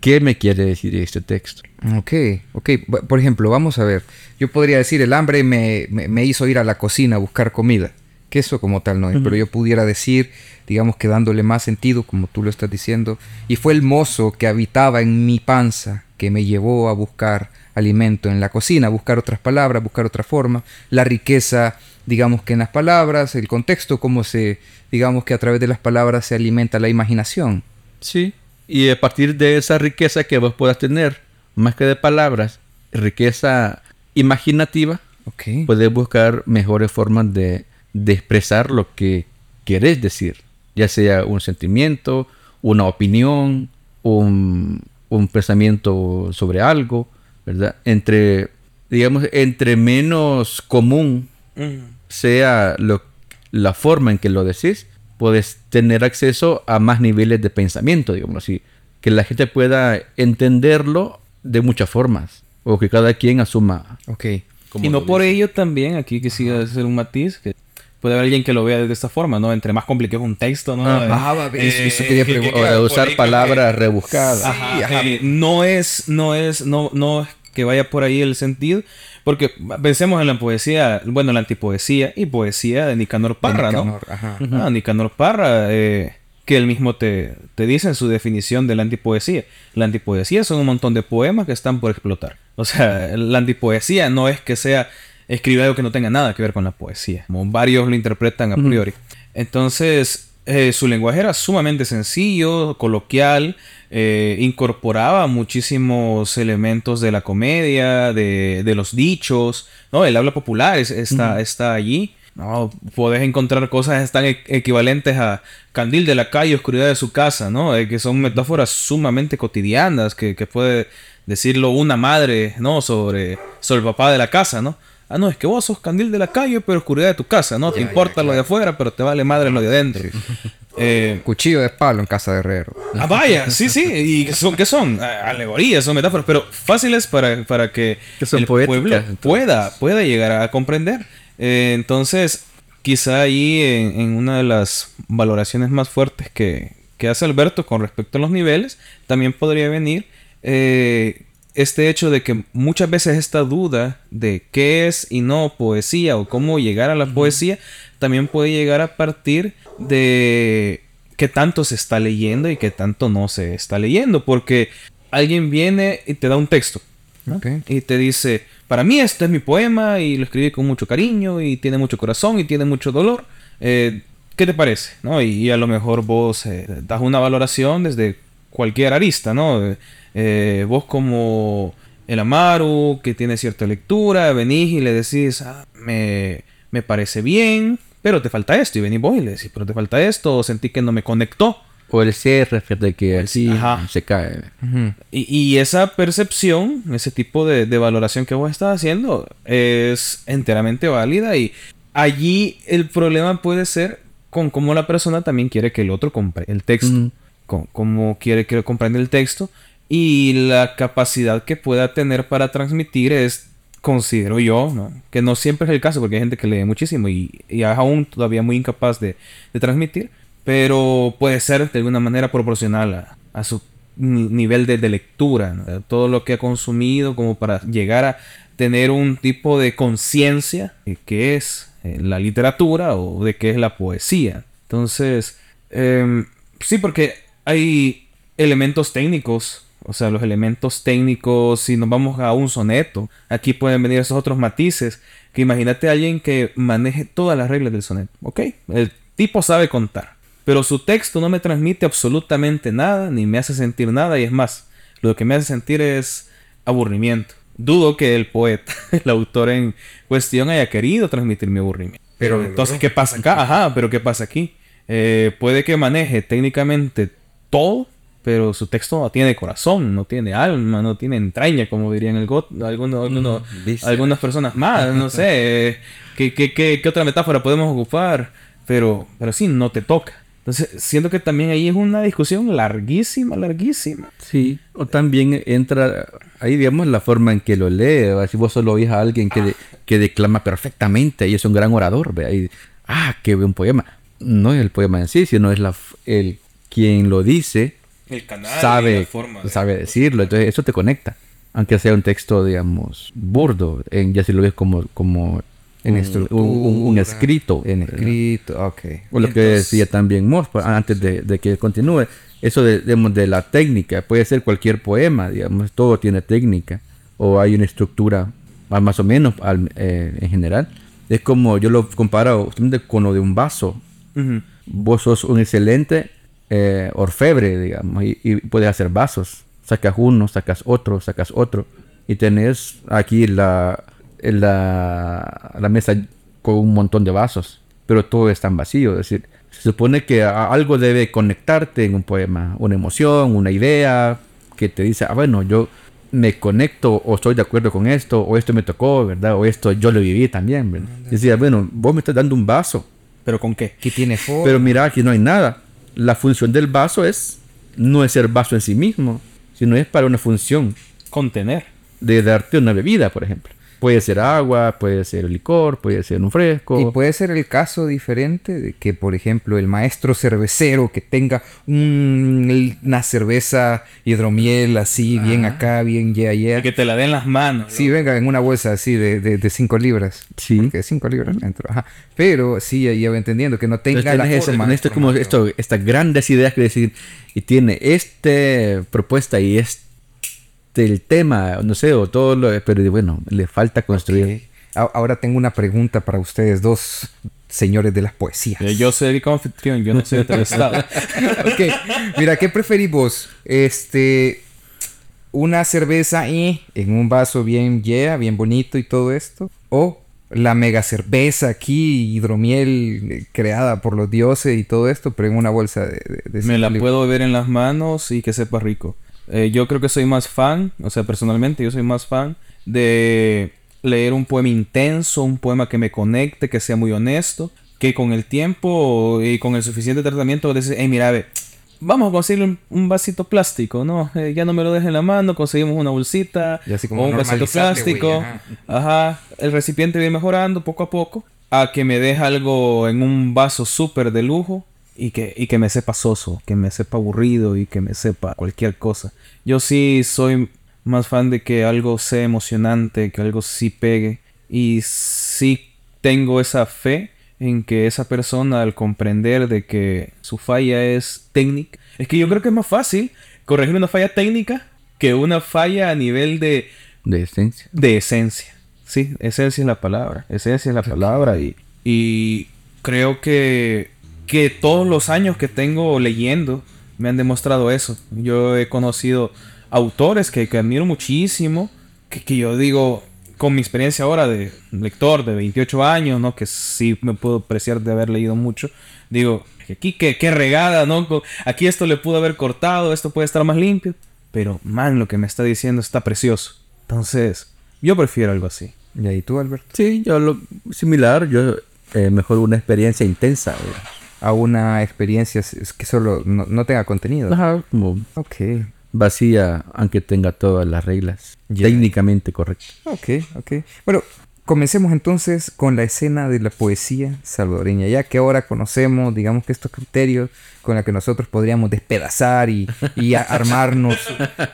¿Qué me quiere decir este texto? Ok, ok. Por ejemplo, vamos a ver. Yo podría decir, el hambre me, me- me hizo ir a la cocina a buscar comida. Que eso como tal no es, pero yo pudiera decir, digamos que dándole más sentido, como tú lo estás diciendo, y fue el mozo que habitaba en mi panza que me llevó a buscar alimento en la cocina, a buscar otras palabras, buscar otra forma, la riqueza, digamos que en las palabras, el contexto, cómo se, digamos que a través de las palabras se alimenta la imaginación. Sí. Y a partir de esa riqueza que vos puedas tener, más que de palabras, riqueza imaginativa, Ok. puedes buscar mejores formas de, de expresar lo que querés decir, ya sea un sentimiento, una opinión, un, un pensamiento sobre algo, ¿verdad? Entre, digamos, entre menos común sea lo- la forma en que lo decís, puedes tener acceso a más niveles de pensamiento, digamos así, que la gente pueda entenderlo de muchas formas, o que cada quien asuma. Ok. y no por dice. ello también, aquí quisiera hacer un matiz, que puede haber alguien que lo vea de esta forma, ¿no? Entre más complicado un texto, ¿no? Ah, Eh, eso- eso quería que- que- usar palabras que- rebuscadas. Ajá, ajá. eh, no es, no es, no, no es que vaya por ahí el sentido, porque pensemos en la poesía, bueno, la antipoesía y poesía de Nicanor Parra, De ¿no? Nicanor, ajá. Ah, Nicanor Parra, eh, que él mismo te, te dice en su definición de la antipoesía. La antipoesía son un montón de poemas que están por explotar. O sea, la antipoesía no es que sea escribir algo que no tenga nada que ver con la poesía, como varios lo interpretan a priori. Entonces, eh, su lenguaje era sumamente sencillo, coloquial, eh, incorporaba muchísimos elementos de la comedia, de, de los dichos, ¿no? El habla popular es- está, está allí. No, podés encontrar cosas tan e- equivalentes a candil de la calle, oscuridad de su casa, ¿no? Eh, que son metáforas sumamente cotidianas que, que puede decirlo una madre, ¿no? Sobre, sobre el papá de la casa, ¿no? Ah, no, es que vos sos candil de la calle, pero oscuridad de tu casa, ¿no? Te importa lo de afuera, pero te vale madre lo de adentro. [laughs] Eh, Cuchillo de palo en casa de herrero. Ah, vaya, sí, sí. ¿Y qué son? ¿Qué son? Ah, Alegorías, son metáforas, pero fáciles para, para que, Que son el poéticas, pueblo entonces. pueda, pueda llegar a comprender. Eh, entonces, quizá ahí en, en una de las valoraciones más fuertes que, que hace Alberto con respecto a los niveles, también podría venir eh, este hecho de que muchas veces esta duda de qué es y no poesía o cómo llegar a la poesía también puede llegar a partir de qué tanto se está leyendo y qué tanto no se está leyendo, porque alguien viene y te da un texto y te dice, para mí este es mi poema y lo escribí con mucho cariño y tiene mucho corazón y tiene mucho dolor. Eh, ¿Qué te parece? ¿No? Y, y a lo mejor vos eh, das una valoración desde cualquier arista, ¿no? Eh, vos como el Amaru, que tiene cierta lectura, venís y le decís, "Ah, me, me parece bien, pero te falta esto. Y venís vos y le decís, pero te falta esto, o sentí que no me conectó. O el cierre, fíjate que así Ajá. se cae. Ujú. Y, y esa percepción, ese tipo de, de valoración que vos estás haciendo es enteramente válida y allí el problema puede ser con cómo la persona también quiere que el otro compre el texto, Mm. con cómo quiere que comprenda el texto y la capacidad que pueda tener para transmitir es, considero yo, ¿no? que no siempre es el caso porque hay gente que lee muchísimo y, y es aún todavía muy incapaz de, de transmitir, pero puede ser de alguna manera proporcional a, su ni- nivel de, de lectura, todo lo que ha consumido como para llegar a tener un tipo de conciencia de qué es eh, la literatura o de qué es la poesía. Entonces, em, sí, porque hay elementos técnicos, o sea, los elementos técnicos, si nos vamos a un soneto, aquí pueden venir esos otros matices, que imagínate a alguien que maneje todas las reglas del soneto, ¿ok? El tipo sabe contar, pero su texto no me transmite absolutamente nada, ni me hace sentir nada, y es más, lo que me hace sentir es aburrimiento. Dudo que el poeta, [laughs] el autor en cuestión, haya querido transmitir mi aburrimiento. Pero entonces, ¿qué pasa acá? Ajá, pero ¿qué pasa aquí? Eh, puede que maneje técnicamente todo, pero su texto no tiene corazón, no tiene alma, no tiene entraña, como dirían el got algunos, algunos- vísceras. algunas personas más, no sé. [laughs] ¿qué, qué, qué, qué otra metáfora podemos ocupar? Pero, pero sí, no te toca. Entonces, siento que también ahí es una discusión larguísima, larguísima. Sí, o también entra ahí, digamos, la forma en que lo lee. ¿va? Si vos solo oís a alguien que, de- que declama perfectamente y es un gran orador, ¿ve? Ahí, ah, qué buen poema. no es el poema en sí, sino es la, el quien lo dice, El canal, sabe, la forma de- sabe decirlo, entonces eso te conecta. Aunque sea un texto, digamos, burdo, en, ya si lo ves como, como En un- estructura, un, un- un escrito. En ¿verdad? escrito, ok. O lo que Entonces, decía también Moss, pues, antes de, de que continúe, eso de, de la técnica, puede ser cualquier poema, digamos, todo tiene técnica, o hay una estructura más o menos al- eh, en general. Es como, yo lo comparo con lo de un vaso. Vos sos un excelente eh, orfebre, digamos, y, y puedes hacer vasos. Sacas uno, sacas otro, sacas otro, y tenés aquí la, la, la mesa con un montón de vasos, pero todo está en vacío. Es decir, se supone que algo debe conectarte en un poema, una emoción, una idea que te dice, ah, bueno, yo me conecto o estoy de acuerdo con esto, o esto me tocó, ¿verdad? O esto yo lo viví también, ¿verdad? Decía, bueno, vos me estás dando un vaso, ¿Pero con qué? Que tiene forma. pero mira, aquí no hay nada. La función del vaso es, no es ser vaso en sí mismo, sino es para una función Contener. de darte una bebida, por ejemplo. Puede ser agua, puede ser licor, puede ser un fresco. Y puede ser el caso diferente de que, por ejemplo, el maestro cervecero que tenga un- una cerveza hidromiel así, bien acá, bien yeah, yeah. Y que te la den las manos. Sí, venga, en una bolsa así de 5 de, cinco libras. Sí. Porque 5 libras dentro. Ajá. Pero sí, ya, entendiendo que no tenga la forma. con esto como formato. esto, estas grandes ideas que decir, y tiene esta propuesta y este el tema, no sé, o todo lo, pero bueno, le falta construir. Ahora tengo una pregunta para ustedes dos señores de las poesías. Eh, Yo soy el anfitrión, yo no soy entrevistado. [laughs] ok, mira, ¿qué preferís vos? Este, una cerveza eh, en un vaso bien yeah, bien bonito y todo esto, o la mega cerveza aquí, hidromiel eh, creada por los dioses y todo esto, pero en una bolsa de... de- de Me la puedo ver en las manos y que sepa rico. Eh, yo creo que soy más fan, o sea, personalmente yo soy más fan de leer un poema intenso, un poema que me conecte, que sea muy honesto, que con el tiempo y con el suficiente tratamiento decir, hey, mira, ve, vamos a conseguir un, un vasito plástico, ¿no? Eh, ya no me lo dejen en la mano, conseguimos una bolsita Y así como o un vasito plástico. ajá. Ajá, el recipiente viene mejorando poco a poco. A que me deje algo en un vaso súper de lujo y que, y que me sepa soso, que me sepa aburrido y que me sepa cualquier cosa. Yo sí soy más fan de que algo sea emocionante, que algo sí pegue. Y sí tengo esa fe en que esa persona al comprender de que su falla es técnica. Es que yo creo que es más fácil corregir una falla técnica que una falla a nivel de De esencia. de esencia. Sí, esencia es la palabra. Esencia es la palabra. Y, y creo que, que todos los años que tengo leyendo me han demostrado eso. Yo he conocido autores que, que admiro muchísimo. Que, que yo digo, con mi experiencia ahora de lector de 28 años, ¿no? Que sí me puedo apreciar de haber leído mucho. Digo, aquí qué, qué regada, ¿no? Aquí esto le pudo haber cortado, esto puede estar más limpio. Pero, man, lo que me está diciendo está precioso. Entonces, yo prefiero algo así. Y ahí tú, Alberto, Sí, yo lo similar, yo eh, mejor una experiencia intensa. A una experiencia que solo no, no tenga contenido. Ajá, como Ok, vacía, aunque tenga todas las reglas técnicamente correctas. ok, ok. Bueno, comencemos entonces con la escena de la poesía salvadoreña, ya que ahora conocemos, digamos que estos criterios con los que nosotros podríamos despedazar y, y armarnos,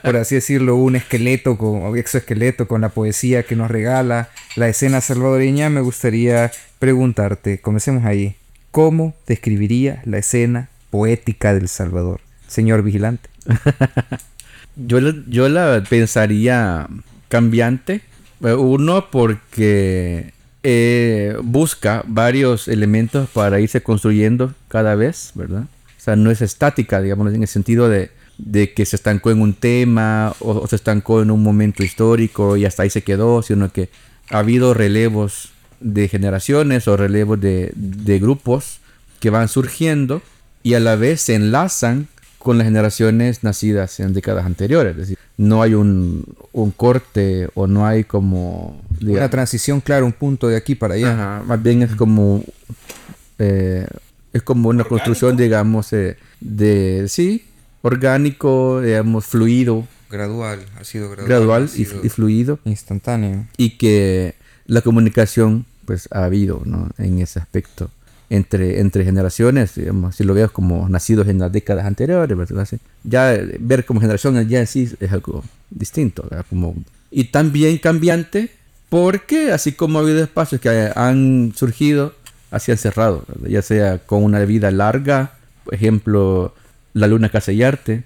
por así decirlo, un esqueleto con, o exoesqueleto con la poesía que nos regala la escena salvadoreña, me gustaría preguntarte, comencemos ahí, ¿cómo describiría la escena poética del Salvador, señor vigilante? [laughs] Yo, la- yo la pensaría cambiante. Eh, Uno, porque eh, busca varios elementos para irse construyendo cada vez, ¿verdad? O sea, no es estática, digamos, en el sentido de, que se estancó en un tema o, o se estancó en un momento histórico y hasta ahí se quedó, sino que ha habido relevos de generaciones o relevos de, de grupos que van surgiendo y a la vez se enlazan con las generaciones nacidas en décadas anteriores. Es decir, no hay un, un corte o no hay como... Una transición, claro, un punto de aquí para allá. Ajá, más bien es como... eh, es como una construcción, digamos, eh, de... Sí, orgánico, digamos, fluido, Gradual, ha sido gradual. gradual ha y, sido y fluido. instantáneo. Y que la comunicación, pues, ha habido, ¿no? En ese aspecto. entre, entre generaciones, digamos, si lo veo como nacidos en las décadas anteriores, ¿verdad? ya ver como generación ya en sí es algo distinto, ¿verdad? Como, y también cambiante, porque así como ha habido espacios que han surgido, así han cerrado, ya sea con una vida larga, por ejemplo, la Luna Casa y Arte,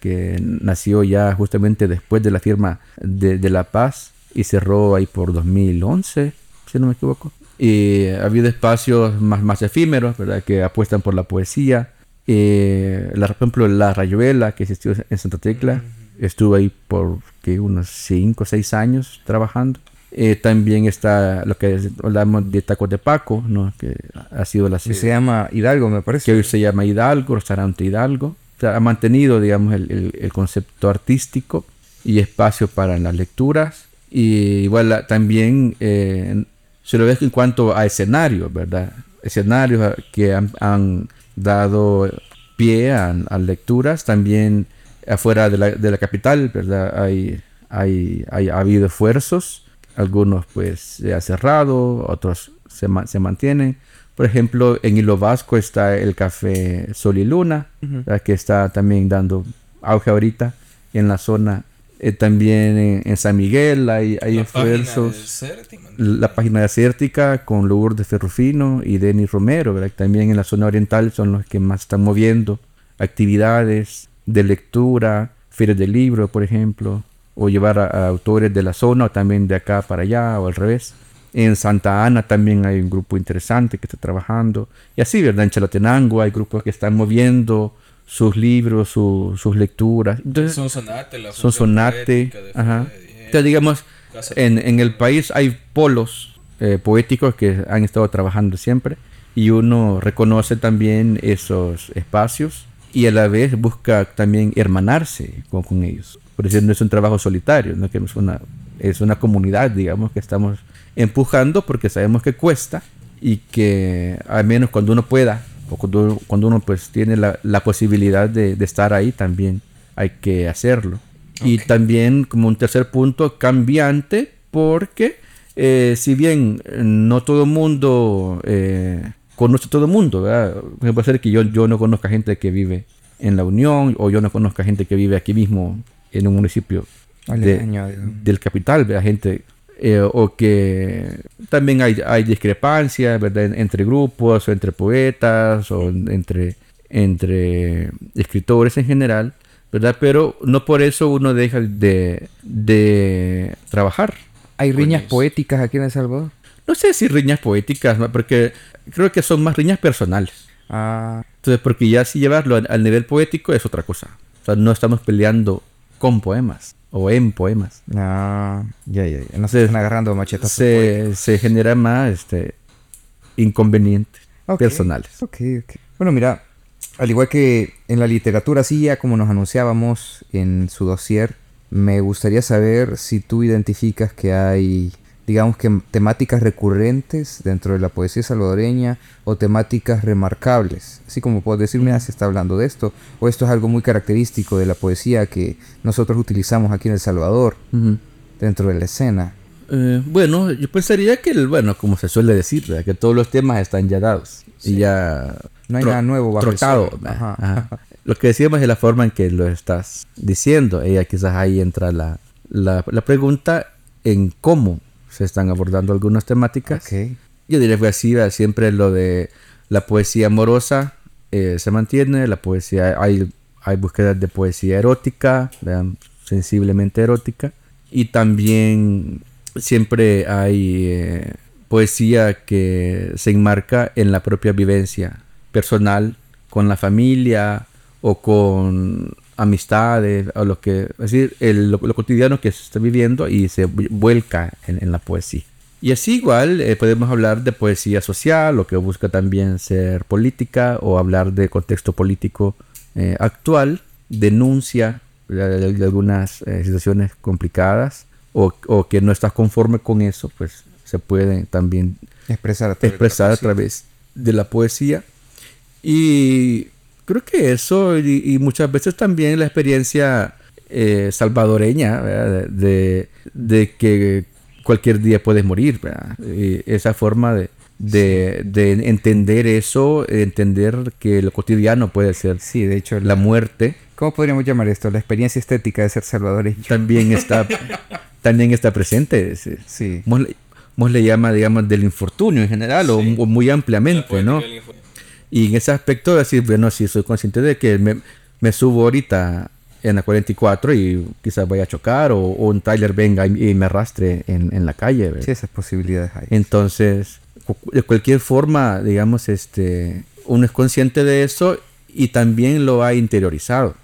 que nació ya justamente después de la firma de, de la paz y cerró ahí por 2011, si no me equivoco. Y ha habido espacios más, más efímeros, ¿verdad? Que apuestan por la poesía. Eh, la, por ejemplo, La Rayuela, que existió en Santa Tecla, estuvo ahí por ¿qué? unos 5 o 6 años trabajando. Eh, también está lo que hablamos de Tacos de Paco, ¿no? que ha sido la... Que se llama Hidalgo, me parece. Que hoy se llama Hidalgo, restaurante Hidalgo. O sea, ha mantenido, digamos, el, el, el, concepto artístico y espacio para las lecturas. Y igual también eh, se lo ve en cuanto a escenarios, ¿verdad? Escenarios que han, han dado pie a, a, lecturas, también afuera de la, de la capital, ¿verdad? Hay, hay, hay, ha habido esfuerzos, algunos pues se ha cerrado, otros se, se mantienen. Por ejemplo, en Hilo Vasco está el café Sol y Luna, uh -huh. que está también dando auge ahorita en la zona eh, también en, en, San Miguel hay, hay la esfuerzos. Página la página desértica con Lourdes Ferrufino y Denis Romero, ¿verdad? también en la zona oriental son los que más están moviendo actividades de lectura, ferias de libro, por ejemplo, o llevar a, a, autores de la zona o también de acá para allá o al revés. En Santa Ana también hay un grupo interesante que está trabajando. Y así, ¿verdad? En Chalatenango hay grupos que están moviendo sus libros, su, sus lecturas. Entonces, son sonate, la son sonate. Ajá. Entonces, digamos, en, en, el país hay polos eh, poéticos que han estado trabajando siempre y uno reconoce también esos espacios y a la vez busca también hermanarse con, con ellos. Por eso no es un trabajo solitario, ¿no? que es una, es una comunidad, digamos, que estamos empujando porque sabemos que cuesta y que al menos cuando uno pueda o cuando, cuando uno pues tiene la, la posibilidad de, de, estar ahí también hay que hacerlo. Okay. Y también como un tercer punto, cambiante, porque eh, si bien no todo el mundo eh, conoce a todo el mundo, ¿verdad? puede ser que yo, yo no conozca gente que vive en la Unión o yo no conozca gente que vive aquí mismo en un municipio de, del capital, ¿verdad? gente eh, o que también hay, hay discrepancias ¿verdad? entre grupos o entre poetas o entre, entre escritores en general, ¿verdad? Pero no por eso uno deja de, de trabajar. ¿Hay riñas poéticas aquí en El Salvador? No sé si riñas poéticas, porque creo que son más riñas personales. Ah. Entonces, porque ya si llevarlo al, al nivel poético es otra cosa. O sea, no estamos peleando con poemas o en poemas. Ah, ya, ya, ya. No se están agarrando machetas. Se, se genera más este, inconvenientes okay, personales. Ok, ok. Bueno, mira, al igual que en la literatura, sí, ya como nos anunciábamos en su dossier, me gustaría saber si tú identificas que hay, digamos que temáticas recurrentes dentro de la poesía salvadoreña o temáticas remarcables. Así como puedo decir, mira, se está hablando de esto, o esto es algo muy característico de la poesía que nosotros utilizamos aquí en El Salvador, uh -huh. dentro de la escena. Eh, bueno, yo pensaría que, como como se suele decir, ¿verdad? que todos los temas están ya dados sí. y ya no hay nada nuevo bajo trotado. Ajá. Ajá. Lo que decíamos es la forma en que lo estás diciendo. Ella quizás ahí entra la, la, la pregunta en cómo se están abordando algunas temáticas. Okay. Yo diría que así, siempre lo de la poesía amorosa eh, se mantiene, la poesía, hay, hay búsquedas de poesía erótica, sensiblemente erótica, y también siempre hay eh, poesía que se enmarca en la propia vivencia personal con la familia o con amistades o lo que es decir el, lo, lo, cotidiano que se está viviendo y se vuelca en, en la poesía. Y así igual eh, podemos hablar de poesía social lo que busca también ser política o hablar de contexto político eh, actual denuncia de, de algunas eh, situaciones complicadas o, o, que no estás conforme con eso pues se puede también expresar a través, expresar a través de la poesía. Y creo que eso y, y, muchas veces también la experiencia eh, salvadoreña de, de, que cualquier día puedes morir, esa forma de, de, de entender eso, entender que lo cotidiano puede ser Sí, de hecho, la muerte, ¿cómo podríamos llamar esto? La experiencia estética de ser salvadoreño. también está, [laughs] también está presente. Sí. Sí. Mos le, Mos le llama, digamos, del infortunio en general, o, o muy ampliamente, ¿no? Y en ese aspecto, decir, bueno, sí, soy consciente de que me, me subo ahorita en la 44 y quizás vaya a chocar, o, o un trailer venga y, y me arrastre en, en la calle. ¿verdad? Sí, esas posibilidades hay. Entonces, de cualquier forma, digamos, este, uno es consciente de eso y también lo ha interiorizado.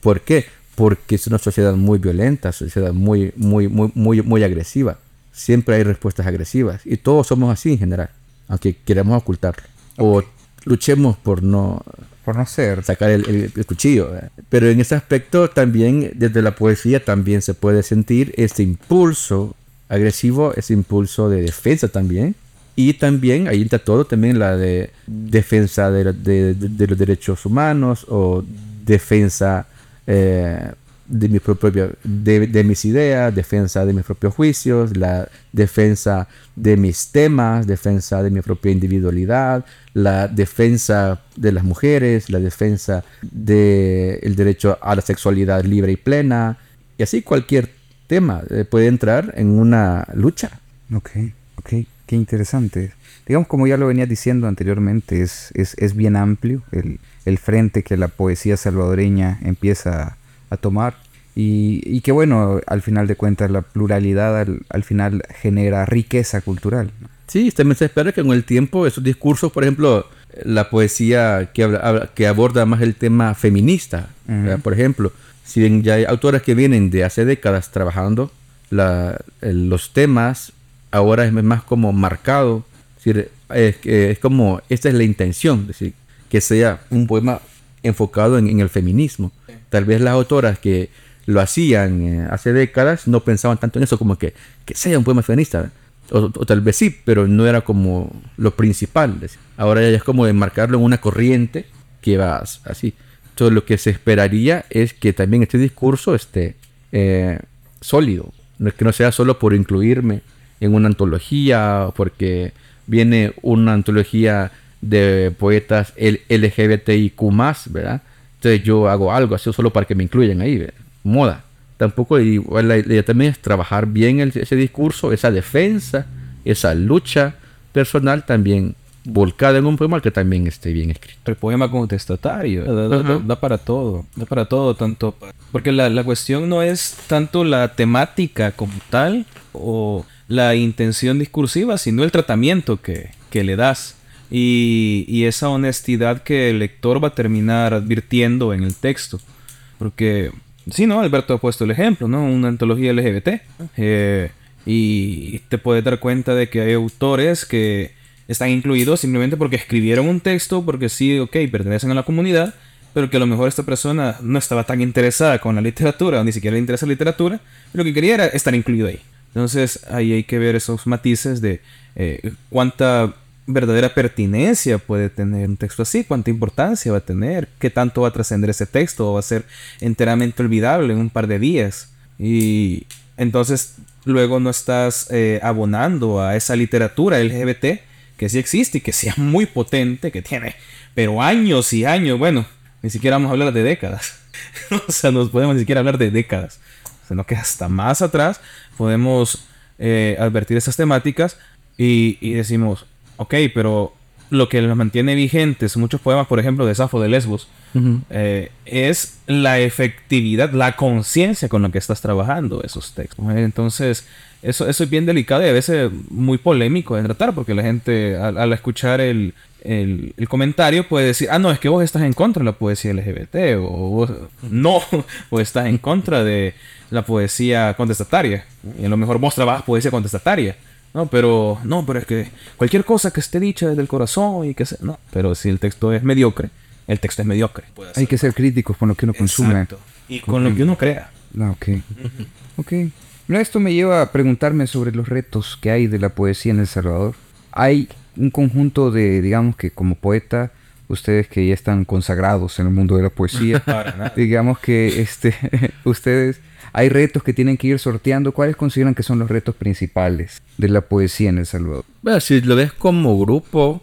¿Por qué? Porque es una sociedad muy violenta, sociedad muy, muy, muy, muy, muy agresiva. Siempre hay respuestas agresivas y todos somos así en general, aunque queremos ocultarlo. O luchemos por no Por no ser. sacar el, el- el cuchillo. Pero en ese aspecto también, desde la poesía, también se puede sentir este impulso agresivo, ese impulso de defensa también. Y también, ahí entra todo, también la de defensa de, de- de- de los derechos humanos o defensa eh, de, mi propio, de, de mis ideas, defensa de mis propios juicios, la defensa de mis temas, defensa de mi propia individualidad, la defensa de las mujeres, la defensa del derecho a la sexualidad libre y plena, y así cualquier tema eh, puede entrar en una lucha. Ok, ok, qué interesante. Digamos, como ya lo venía diciendo anteriormente, es, es, es bien amplio el, el frente que la poesía salvadoreña empieza a tomar. Y, y que bueno, al final de cuentas la pluralidad al, al final genera riqueza cultural. ¿no? Sí, también se espera que con el tiempo esos discursos, por ejemplo, la poesía que, habla- que aborda más el tema feminista, ¿verdad? por ejemplo, si bien ya hay autoras que vienen de hace décadas trabajando la- los temas, ahora es más como marcado, es, decir, es, es como, esta es la intención, es decir, que sea un poema enfocado en, en el feminismo. Tal vez las autoras que lo hacían eh, hace décadas no pensaban tanto en eso como que, que sea un poema feminista. O, tal vez sí, pero no era como lo principal. Ahora ya es como enmarcarlo en una corriente que va as- así. Entonces lo que se esperaría es que también este discurso esté eh, sólido. No es que no sea solo por incluirme en una antología, porque viene una antología de poetas LGBTIQ+, ¿verdad? Entonces yo hago algo así solo para que me incluyan ahí, ¿verdad? Moda. Tampoco, igual la idea también es trabajar bien el- ese discurso, esa defensa, esa lucha personal también volcada en un poema que también esté bien escrito. El poema contestatario. Da, da- da- da para todo. Da para todo, tanto. pa- Porque la, la cuestión no es tanto la temática como tal o la intención discursiva, sino el tratamiento que, que le das. Y, y esa honestidad que el lector va a terminar advirtiendo en el texto. Porque, sí, ¿no? Alberto ha puesto el ejemplo, ¿no? Una antología LGBT. eh, y te puedes dar cuenta de que hay autores que están incluidos simplemente porque escribieron un texto, porque sí, ok, pertenecen a la comunidad, pero que a lo mejor esta persona no estaba tan interesada con la literatura, o ni siquiera le interesa la literatura, lo que quería era estar incluido ahí. Entonces ahí hay que ver esos matices de eh, cuánta verdadera pertinencia puede tener un texto así, cuánta importancia va a tener, qué tanto va a trascender ese texto o va a ser enteramente olvidable en un par de días. Y entonces luego no estás eh, abonando a esa literatura LGBT que sí existe y que sí es muy potente, que tiene, pero años y años, bueno, ni siquiera vamos a hablar de décadas. [laughs] o sea, no podemos ni siquiera hablar de décadas, sino que hasta más atrás podemos eh, advertir esas temáticas y, y decimos, ok, pero lo que los mantiene vigentes, muchos poemas, por ejemplo, de Safo de Lesbos, eh, es la efectividad, la conciencia con la que estás trabajando esos textos. Entonces, eso, eso es bien delicado y a veces muy polémico de tratar, porque la gente al, al escuchar el, el- el comentario puede decir, ah, no, es que vos estás en contra de la poesía LGBT, o vos [laughs] no, o estás en contra de la poesía contestataria. Y a lo mejor vos trabajas poesía contestataria. No, pero no, pero es que cualquier cosa que esté dicha desde el corazón y que se, no, pero si el texto es mediocre, el texto es mediocre. Hay que ser críticos con lo que uno consume. Exacto. Y con lo que uno crea. Ah, ok. Ok. Mira, esto me lleva a preguntarme sobre los retos que hay de la poesía en El Salvador. Hay un conjunto de, digamos que como poeta, ustedes que ya están consagrados en el mundo de la poesía, [laughs] digamos que este, [laughs] ustedes, hay retos que tienen que ir sorteando. ¿Cuáles consideran que son los retos principales de la poesía en El Salvador? si lo ves como grupo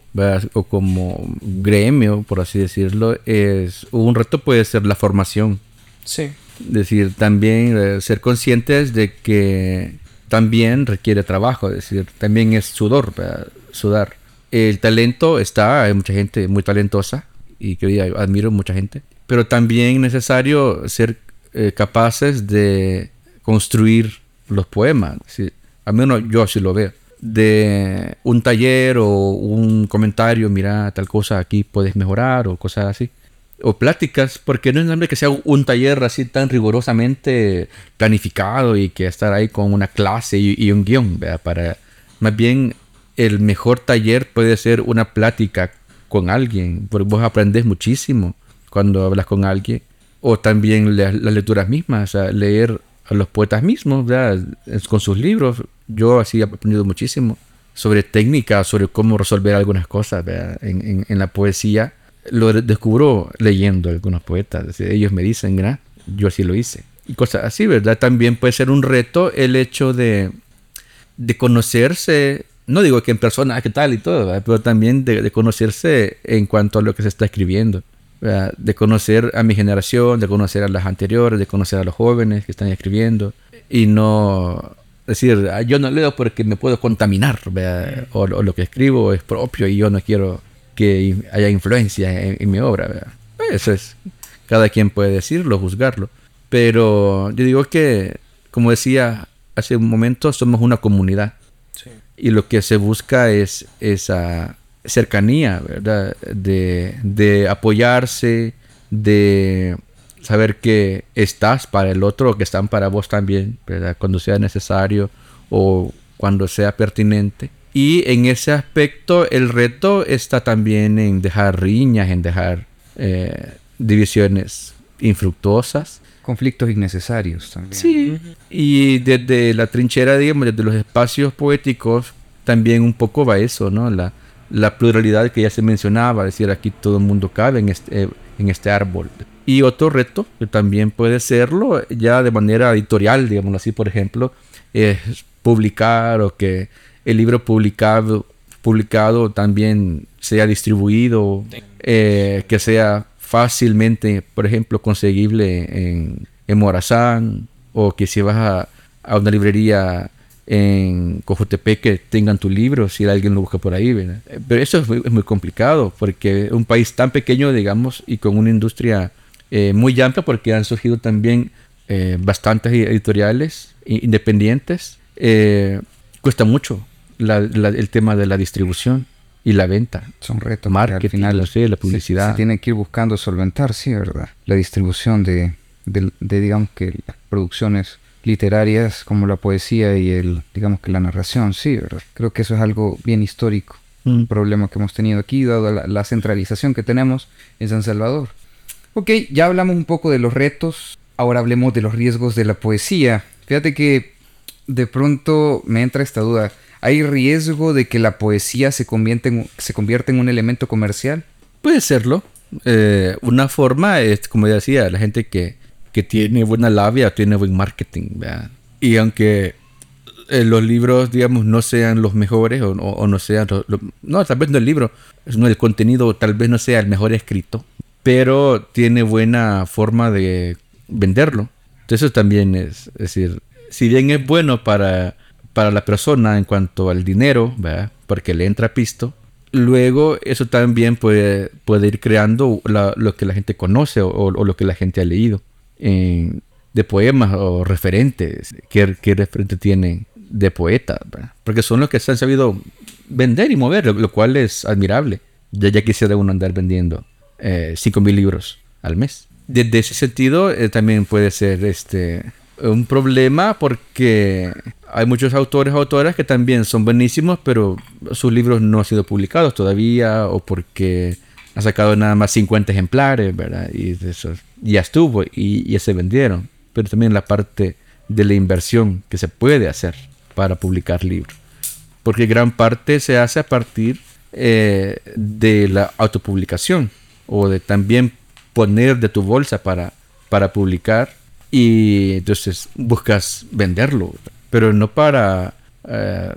o como gremio, por así decirlo, es un reto puede ser la formación. Sí. Es decir, también eh, ser conscientes de que también requiere trabajo, es decir, también es sudor, sudar. El talento está, hay mucha gente muy talentosa y que admiro mucha gente, pero también es necesario ser eh, capaces de construir los poemas. al menos yo así lo veo. De un taller o un comentario, mira, tal cosa aquí puedes mejorar o cosas así o pláticas, porque no es necesario que sea un taller así tan rigurosamente planificado y que estar ahí con una clase y, un guion, para más bien el mejor taller puede ser una plática con alguien, porque vos aprendes muchísimo cuando hablas con alguien, o también las lecturas mismas, leer a los poetas mismos, con sus libros, yo así he aprendido muchísimo sobre técnica, sobre cómo resolver algunas cosas en, en la poesía lo descubro leyendo algunos poetas. Ellos me dicen, ¿verdad? yo así lo hice. Y cosas así, ¿verdad? También puede ser un reto el hecho de, de conocerse, no digo que en persona, ¿qué tal y todo, pero también de, conocerse en cuanto a lo que se está escribiendo. De conocer a mi generación, de conocer a las anteriores, de conocer a los jóvenes que están escribiendo. Y no decir, ah, yo no leo porque me puedo contaminar, o, o, lo que escribo es propio y yo no quiero que haya influencia en, mi obra. Eso es, cada quien puede decirlo, juzgarlo. Pero yo digo que, como decía hace un momento, somos una comunidad. Y lo que se busca es esa cercanía, ¿verdad? De, de apoyarse, de saber que estás para el otro, que están para vos también, ¿verdad? Cuando sea necesario o cuando sea pertinente. Y en ese aspecto el reto está también en dejar riñas, en dejar eh, divisiones infructuosas. Conflictos innecesarios también. Sí, y desde la trinchera, digamos, desde los espacios poéticos, también un poco va eso, ¿no? La, la pluralidad que ya se mencionaba, es decir, aquí todo el mundo cabe en este, en este árbol. Y otro reto, que también puede serlo, ya de manera editorial, digamos así, por ejemplo, es publicar o que el libro publicado, publicado también sea distribuido, eh, que sea fácilmente, por ejemplo, conseguible en, en Morazán, o que si vas a, a una librería en Cojotepec que tengan tu libro, si alguien lo busca por ahí. Pero eso es muy, complicado, porque un país tan pequeño, digamos, y con una industria eh, muy amplia, porque han surgido también eh, bastantes editoriales independientes, cuesta mucho el tema de la distribución y la venta. Son retos. Marketing, al final, sí, la publicidad. Se, tiene que ir buscando solventar, sí, ¿verdad? La distribución de, digamos que, las producciones literarias como la poesía y el, digamos que la narración, sí, ¿verdad? Creo que eso es algo bien histórico. Un mm. problema que hemos tenido aquí, dado la, la centralización que tenemos en San Salvador. Ok, ya hablamos un poco de los retos, ahora hablemos de los riesgos de la poesía. Fíjate que de pronto me entra esta duda. ¿Hay riesgo de que la poesía se, convierta en, se convierta en un elemento comercial? Puede serlo. Eh, una forma es, como decía, la gente que, que tiene buena labia tiene buen marketing. Y aunque eh, los libros, digamos, no sean los mejores o, no sean... no, tal vez no el libro, no, el contenido tal vez no sea el mejor escrito, pero tiene buena forma de venderlo. Entonces eso también es, es decir, si bien es bueno para para la persona en cuanto al dinero, porque le entra pisto. Luego eso también puede, puede ir creando lo que la gente conoce o, lo que la gente ha leído de poemas o referentes. ¿Qué, qué referente tienen de poetas? Porque son los que se han sabido vender y mover, lo, cual es admirable. Ya, ya quisiera uno andar vendiendo eh, 5.000 libros al mes. Desde ese sentido eh, también puede ser este un problema porque hay muchos autores o autoras que también son buenísimos, pero sus libros no han sido publicados todavía o porque han sacado nada más 50 ejemplares, ¿verdad? Y eso ya estuvo y ya se vendieron. Pero también la parte de la inversión que se puede hacer para publicar libros. Porque gran parte se hace a partir eh, de la autopublicación o de también poner de tu bolsa para, para publicar y entonces buscas venderlo, pero no para eh,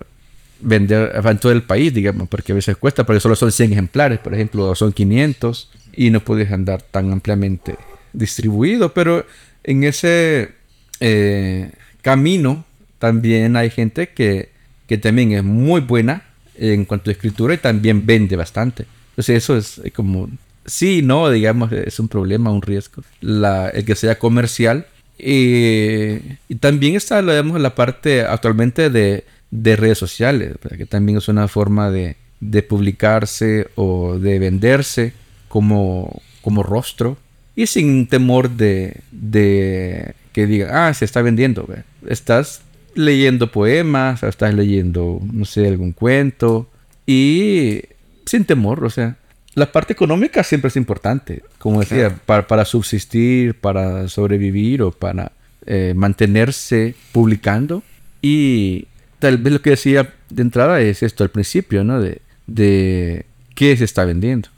vender en todo el país, digamos, porque a veces cuesta, porque solo son 100 ejemplares, por ejemplo, o son 500 y no puedes andar tan ampliamente distribuido, pero en ese eh, camino también hay gente que, que también es muy buena en cuanto a escritura y también vende bastante. Entonces eso es como, sí, no, digamos, es un problema, un riesgo, la, el que sea comercial. y también está, digamos, la parte actualmente de, de redes sociales, que también es una forma de, de publicarse o de venderse como, como rostro y sin temor de, de que diga, ah, se está vendiendo. Estás leyendo poemas, estás leyendo, no sé, algún cuento y sin temor, o sea, la parte económica siempre es importante, como decía, para, para, subsistir, para sobrevivir o para eh, mantenerse publicando. Y tal vez lo que decía de entrada es esto al principio, ¿no? De, de qué se está vendiendo.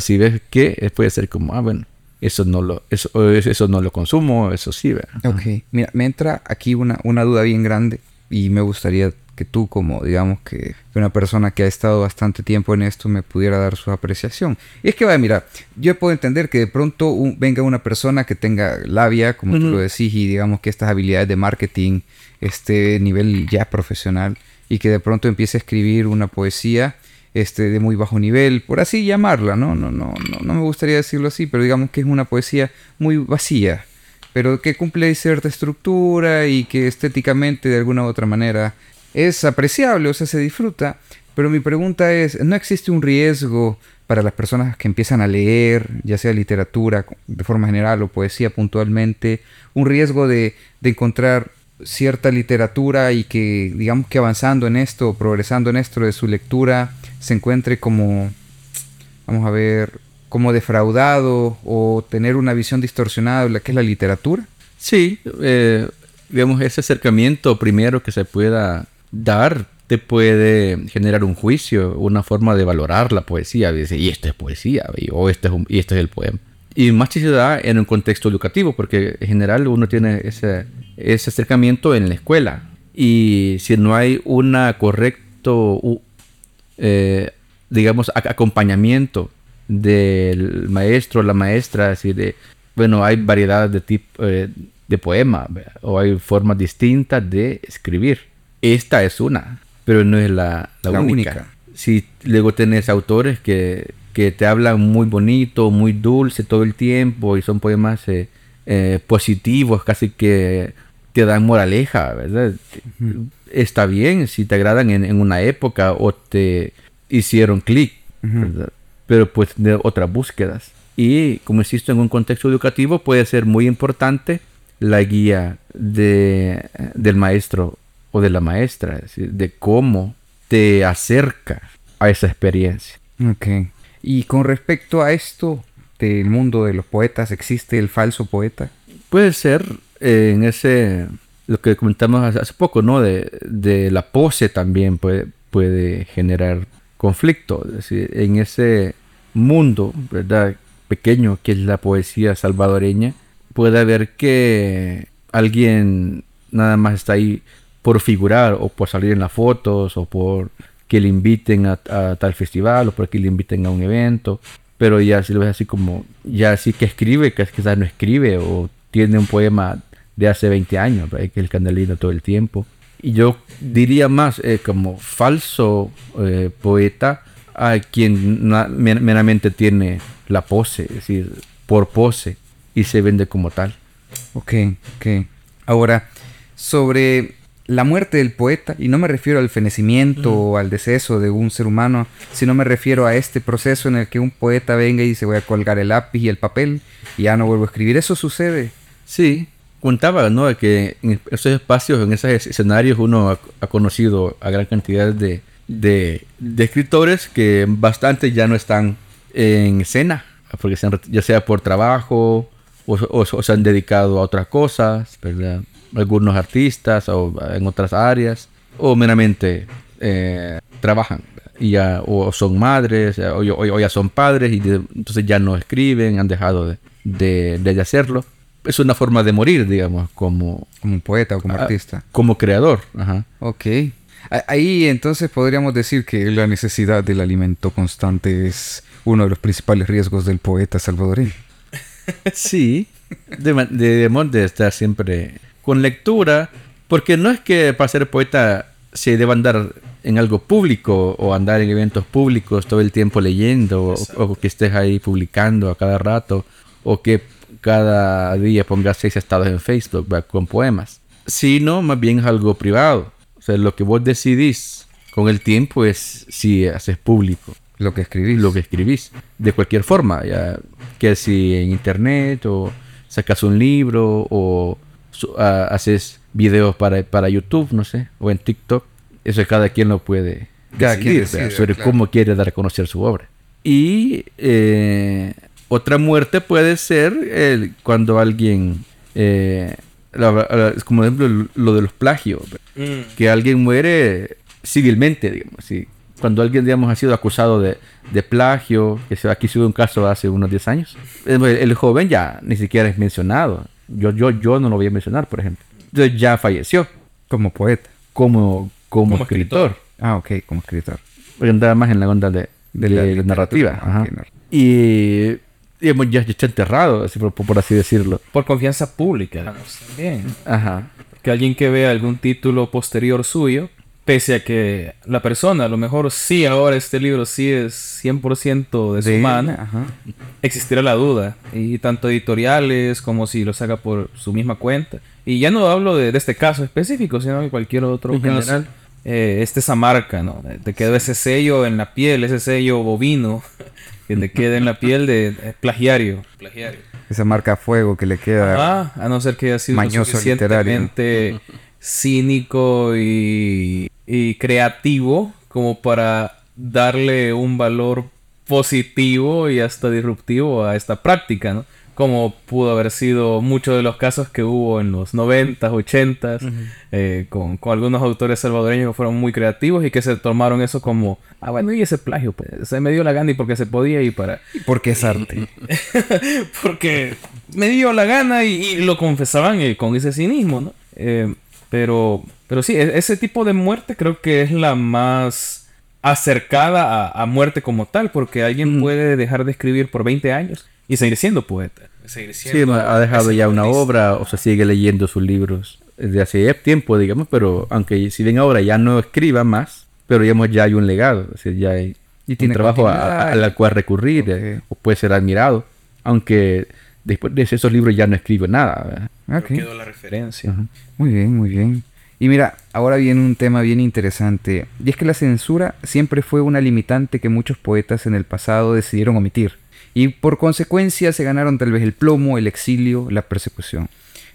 si ves qué, puede ser como, ah, bueno, eso no lo, eso, eso no lo consumo, eso sí, ¿verdad? Ok, mira, me entra aquí una, una duda bien grande y me gustaría que tú, como digamos que una persona que ha estado bastante tiempo en esto, me pudiera dar su apreciación. Y es que, va, mira, yo puedo entender que de pronto venga una persona que tenga labia, como tú lo decís, y digamos que estas habilidades de marketing, este nivel ya profesional, y que de pronto empiece a escribir una poesía este, de muy bajo nivel, por así llamarla, ¿no? No, no, no, no me gustaría decirlo así, pero digamos que es una poesía muy vacía, pero que cumple cierta estructura y que estéticamente de alguna u otra manera es apreciable, o sea, se disfruta. Pero mi pregunta es, ¿no existe un riesgo para las personas que empiezan a leer, ya sea literatura de forma general o poesía puntualmente, un riesgo de, de encontrar cierta literatura y que digamos que avanzando en esto, progresando en esto de su lectura, se encuentre como, vamos a ver, como defraudado o tener una visión distorsionada de lo que es la literatura? Sí, eh, digamos, ese acercamiento primero que se pueda dar te puede generar un juicio, una forma de valorar la poesía. Dice, y esto es poesía, o este es, y este es el poema. Y más se da en un contexto educativo, porque en general uno tiene ese, ese acercamiento en la escuela. Y si no hay una correcto eh, digamos, acompañamiento del maestro la maestra, así de, bueno, hay variedades de tipo eh, de poema o hay formas distintas de escribir. Esta es una, pero no es la, única. Si luego tenés autores que, que, te hablan muy bonito, muy dulce todo el tiempo y son poemas eh, positivos, casi que te dan moraleja, ¿verdad? Está bien si te agradan en, una época o te hicieron clic, Pero pues de otras búsquedas. Y como insisto, en un contexto educativo puede ser muy importante la guía de, del maestro o de la maestra, de cómo te acerca a esa experiencia. Ok. Y con respecto a esto del mundo de los poetas, ¿existe el falso poeta? Puede ser eh, en ese, lo que comentamos hace poco, ¿no? De, la pose también puede, puede generar conflicto. Es decir, en ese mundo, ¿verdad? Pequeño que es la poesía salvadoreña, puede haber que alguien nada más está ahí por figurar o por salir en las fotos o por que le inviten a, tal festival o por que le inviten a un evento. Pero ya si lo ves así como, ya sí que escribe, que quizás no escribe o tiene un poema de hace 20 años, que el candelino todo el tiempo. Y yo diría más eh, como falso eh, poeta a quien meramente tiene la pose, es decir, por pose y se vende como tal. Ok, ok. Ahora, sobre la muerte del poeta, y no me refiero al fenecimiento o al deceso de un ser humano, sino me refiero a este proceso en el que un poeta venga y dice voy a colgar el lápiz y el papel y ya no vuelvo a escribir. ¿Eso sucede? Sí, contaba, ¿no? Que en esos espacios, en esos escenarios, uno ha, conocido a gran cantidad de, de, escritores que bastante ya no están en escena, porque ya sea por trabajo o, se han dedicado a otras cosas, ¿verdad? Algunos artistas o en otras áreas, o meramente eh, trabajan. y ya, o son madres, o, o- o ya son padres y de- entonces ya no escriben, han dejado de, de- de hacerlo. Es una forma de morir, digamos, como, Como un poeta o como Ah, artista. como creador. Ajá. Ok. A- Ahí entonces podríamos decir que la necesidad del alimento constante es uno de los principales riesgos del poeta salvadoreño. [laughs] Sí, debe- debemos de estar siempre con lectura, porque no es que para ser poeta se deba andar en algo público o andar en eventos públicos todo el tiempo leyendo o, o que estés ahí publicando a cada rato o que cada día pongas seis estados en Facebook ¿verdad? con poemas, sino más bien es algo privado. O sea, lo que vos decidís con el tiempo es si haces público Lo que escribí. lo que escribís de cualquier forma ya que si en internet o sacas un libro o su- haces videos para, para YouTube no sé o en TikTok eso cada quien lo puede Cada quien decidir, decide, ¿verdad? sobre claro. cómo quiere dar a conocer su obra y eh, otra muerte puede ser el- cuando alguien eh, la- la- como por ejemplo lo de los plagios ¿verdad? que alguien muere civilmente, digamos, así. Cuando alguien, digamos, ha sido acusado de, de plagio, que se, aquí se hubo un caso hace unos 10 años, el, el joven ya ni siquiera es mencionado. Yo, yo, yo no lo voy a mencionar, por ejemplo. Entonces ya falleció Como poeta. como, como, Como escritor. Ah, ok, como escritor. Porque andaba más en la onda de, De de la narrativa. Ah, ajá. Y, digamos, ya, ya está enterrado, así por, por así decirlo. Por confianza pública, digamos, también. Ajá. Que alguien que vea algún título posterior suyo, pese a que la persona, a lo mejor sí, ahora este libro sí es 100% de su mano, existirá la duda. Y tanto editoriales como si lo saca por su misma cuenta. Y ya no hablo de, de este caso específico, sino de cualquier otro En caso. general. Eh, este esa marca, ¿no? Te quedó ese sello en la piel, ese sello bovino [laughs] que te queda en la piel de, plagiario. Plagiario. Esa marca a fuego que le queda. Ajá, a no ser que haya sido Mañoso suficientemente cínico y, y creativo como para darle un valor positivo y hasta disruptivo a esta práctica, ¿no? Como pudo haber sido muchos de los casos que hubo en los 90s, 80s, eh, con, con algunos autores salvadoreños que fueron muy creativos y que se tomaron eso como, ah, bueno, y ese plagio, pues, se me dio la gana y porque se podía y para... Porque es arte. [laughs] porque me dio la gana y, y lo confesaban eh, con ese cinismo, ¿no? Eh, pero, pero sí, e- ese tipo de muerte creo que es la más acercada a, a muerte como tal, porque alguien puede dejar de escribir por 20 años y seguir siendo poeta. Seguir Sí, ha dejado ya una obra o se sigue leyendo sus libros desde hace tiempo, digamos, pero aunque si bien ahora ya no escriba más, pero digamos ya hay un legado, es decir, ya hay Y un tiene trabajo a- continuidad. a- al cual recurrir eh, Ok. o puede ser admirado, aunque después de esos libros ya no escribe nada. ¿verdad? Ok. Quedó la referencia. Muy bien, muy bien. Y mira, ahora viene un tema bien interesante. Y es que la censura siempre fue una limitante que muchos poetas en el pasado decidieron omitir. Y por consecuencia se ganaron tal vez el plomo, el exilio, la persecución.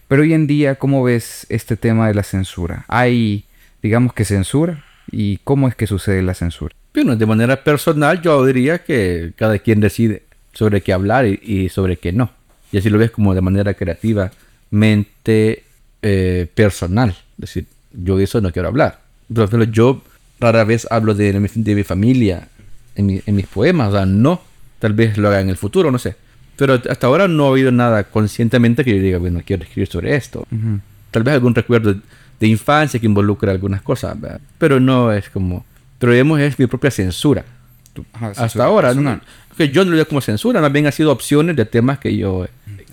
Pero hoy en día, ¿cómo ves este tema de la censura? ¿Hay, digamos que censura? ¿Y cómo es que sucede la censura? Bueno, de manera personal yo diría que cada quien decide sobre qué hablar y, y sobre qué no. Y así lo ves como de manera creativa, mente eh, personal. Es decir, yo de eso no quiero hablar. Por ejemplo, yo rara vez hablo de, mi- de mi familia en, mi- en mis poemas. O sea, no. Tal vez lo haga en el futuro, no sé. Pero hasta ahora no ha habido nada conscientemente que yo diga, bueno, quiero escribir sobre esto. Ujú. Tal vez algún recuerdo de infancia que involucra algunas cosas, ¿verdad? pero no es como... Pero digamos, es mi propia censura. Ajá, Hasta censura ahora. ¿no? que yo no lo veo como censura, más bien ha sido opciones de temas que yo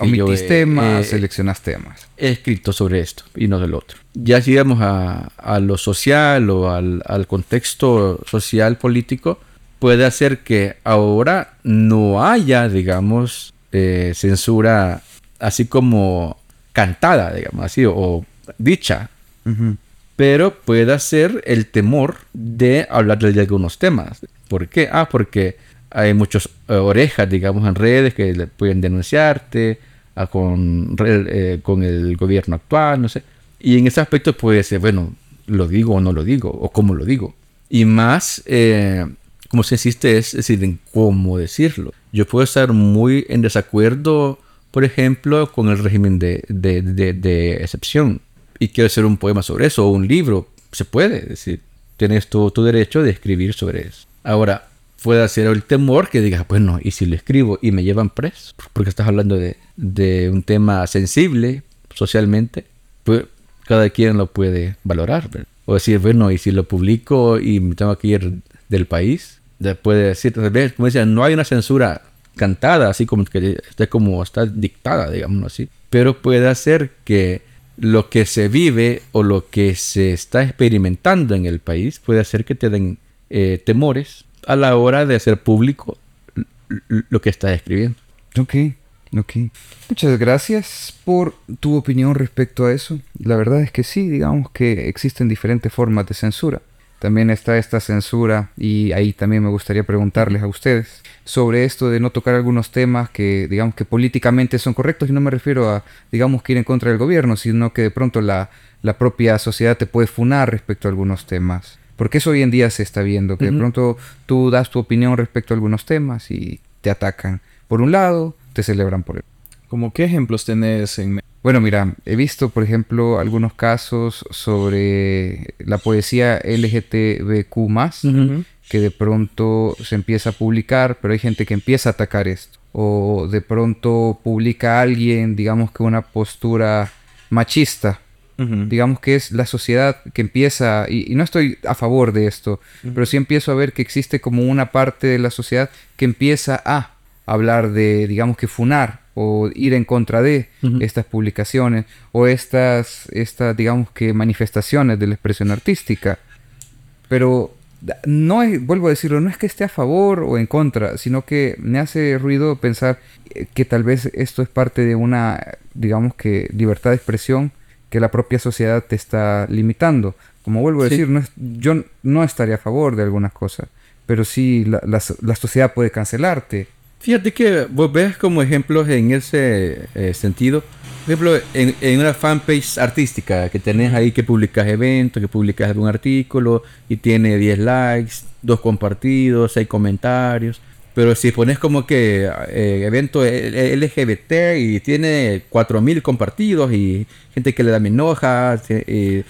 Omitís temas, he- seleccionas temas. he escrito sobre esto y no del otro. Ya si vamos a, a lo social o al, al contexto social político, puede hacer que ahora no haya, digamos, eh, censura así como cantada, digamos así, o dicha, pero puede ser el temor de hablar de algunos temas. ¿Por qué? Ah, porque hay muchas eh, orejas, digamos, en redes que le pueden denunciarte ah, con, eh, con el gobierno actual, no sé. Y en ese aspecto puede ser, bueno, lo digo o no lo digo, o cómo lo digo. Y más, eh, como se insiste, es decir, en cómo decirlo. Yo puedo estar muy en desacuerdo, por ejemplo, con el régimen de, de, de- de excepción. Y quiero hacer un poema sobre eso, o un libro. Se puede, es decir, tienes tu, tu derecho de escribir sobre eso. Ahora, puede ser el temor que digas, bueno, ¿y si lo escribo y me llevan preso? Porque estás hablando de, de un tema sensible socialmente, pues cada quien lo puede valorar. ¿verdad? O decir, bueno, ¿y si lo publico y me tengo que ir del país? Puede decir, como decían, no hay una censura cantada, así como que está como está dictada, digamos así. Pero puede hacer que lo que se vive o lo que se está experimentando en el país puede hacer que te den eh, temores a la hora de hacer público lo que estás escribiendo. Ok, ok. Muchas gracias por tu opinión respecto a eso. La verdad es que sí, digamos que existen diferentes formas de censura. También está esta censura y ahí también me gustaría preguntarles a ustedes sobre esto de no tocar algunos temas que digamos que políticamente son correctos y no me refiero a digamos que ir en contra del gobierno, sino que de pronto la, la propia sociedad te puede funar respecto a algunos temas. Porque eso hoy en día se está viendo, que de pronto tú das tu opinión respecto a algunos temas y te atacan. Por un lado, te celebran por el ¿Cómo qué ejemplos tenés en bueno, mira, he visto, por ejemplo, algunos casos sobre la poesía LGTBQ, que de pronto se empieza a publicar, pero hay gente que empieza a atacar esto. O de pronto publica alguien, digamos que una postura machista. Digamos que es la sociedad que empieza, y, no estoy a favor de esto, pero sí empiezo a ver que existe como una parte de la sociedad que empieza a hablar de, digamos que funar o ir en contra de estas publicaciones o estas, estas, digamos que manifestaciones de la expresión artística. Pero no es, vuelvo a decirlo, no es que esté a favor o en contra, sino que me hace ruido pensar eh, que tal vez esto es parte de una, digamos que, libertad de expresión que la propia sociedad te está limitando. Como vuelvo a decir, no yo no estaría a favor de algunas cosas, pero sí la, la sociedad puede cancelarte Fíjate que vos ves como ejemplos en ese eh, sentido. Por ejemplo, en, una fanpage artística que tenés ahí que publicas eventos, que publicas algún artículo y tiene 10 likes, 2 compartidos, 6 comentarios. Pero si pones como que eh, evento LGBT y tiene 4000 compartidos y gente que le da me enoja, y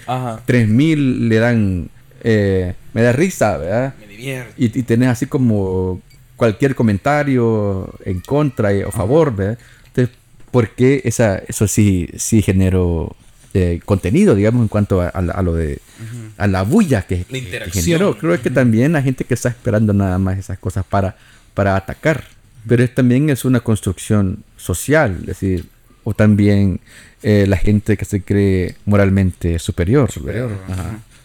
3000 le dan eh, me da risa, ¿verdad? Me divierto. Y, y tenés así como cualquier comentario en contra o a favor, ¿verdad? Entonces, ¿por qué esa, eso sí, sí generó eh, contenido, digamos, en cuanto a, lo de a la bulla que, la generó? Creo que también hay gente que está esperando nada más esas cosas para, para atacar, pero es, también es una construcción social, es decir, o también eh, la gente que se cree moralmente superior. superior.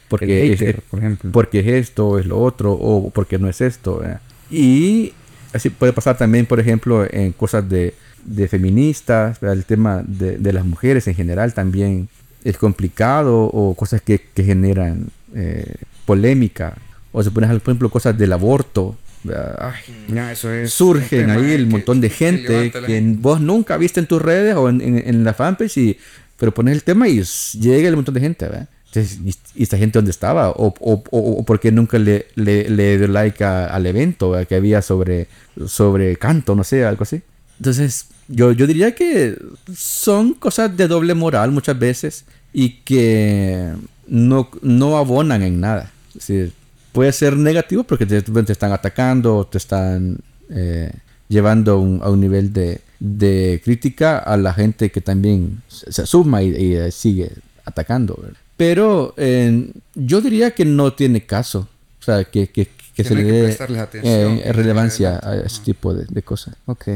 Porque, es, por ejemplo. porque es esto, es lo otro, o porque no es esto. Y así puede pasar también, por ejemplo, en cosas de, de feministas, el tema de, de, las mujeres en general también es complicado, o cosas que, que generan eh, polémica, o se ponen, por ejemplo, cosas del aborto. Eso es surgen ahí el montón de gente que vos nunca viste en tus redes o en, en, la fanpage, y, pero pones el tema y llega el montón de gente. ¿verdad? ¿y esta gente dónde estaba? ¿O, o, o, por qué nunca le, le, le dio like al evento que había sobre, sobre canto, no sé, algo así? Entonces, yo, yo diría que son cosas de doble moral muchas veces y que no, no abonan en nada. Es puede ser negativo porque te, te están atacando o te están eh, llevando a un nivel de, de, crítica a la gente que también se suma y, y sigue atacando. Pero eh, yo diría que no tiene caso. O sea, que, que, que, se le dé eh, relevancia a ese tipo de, de, cosas. Ok,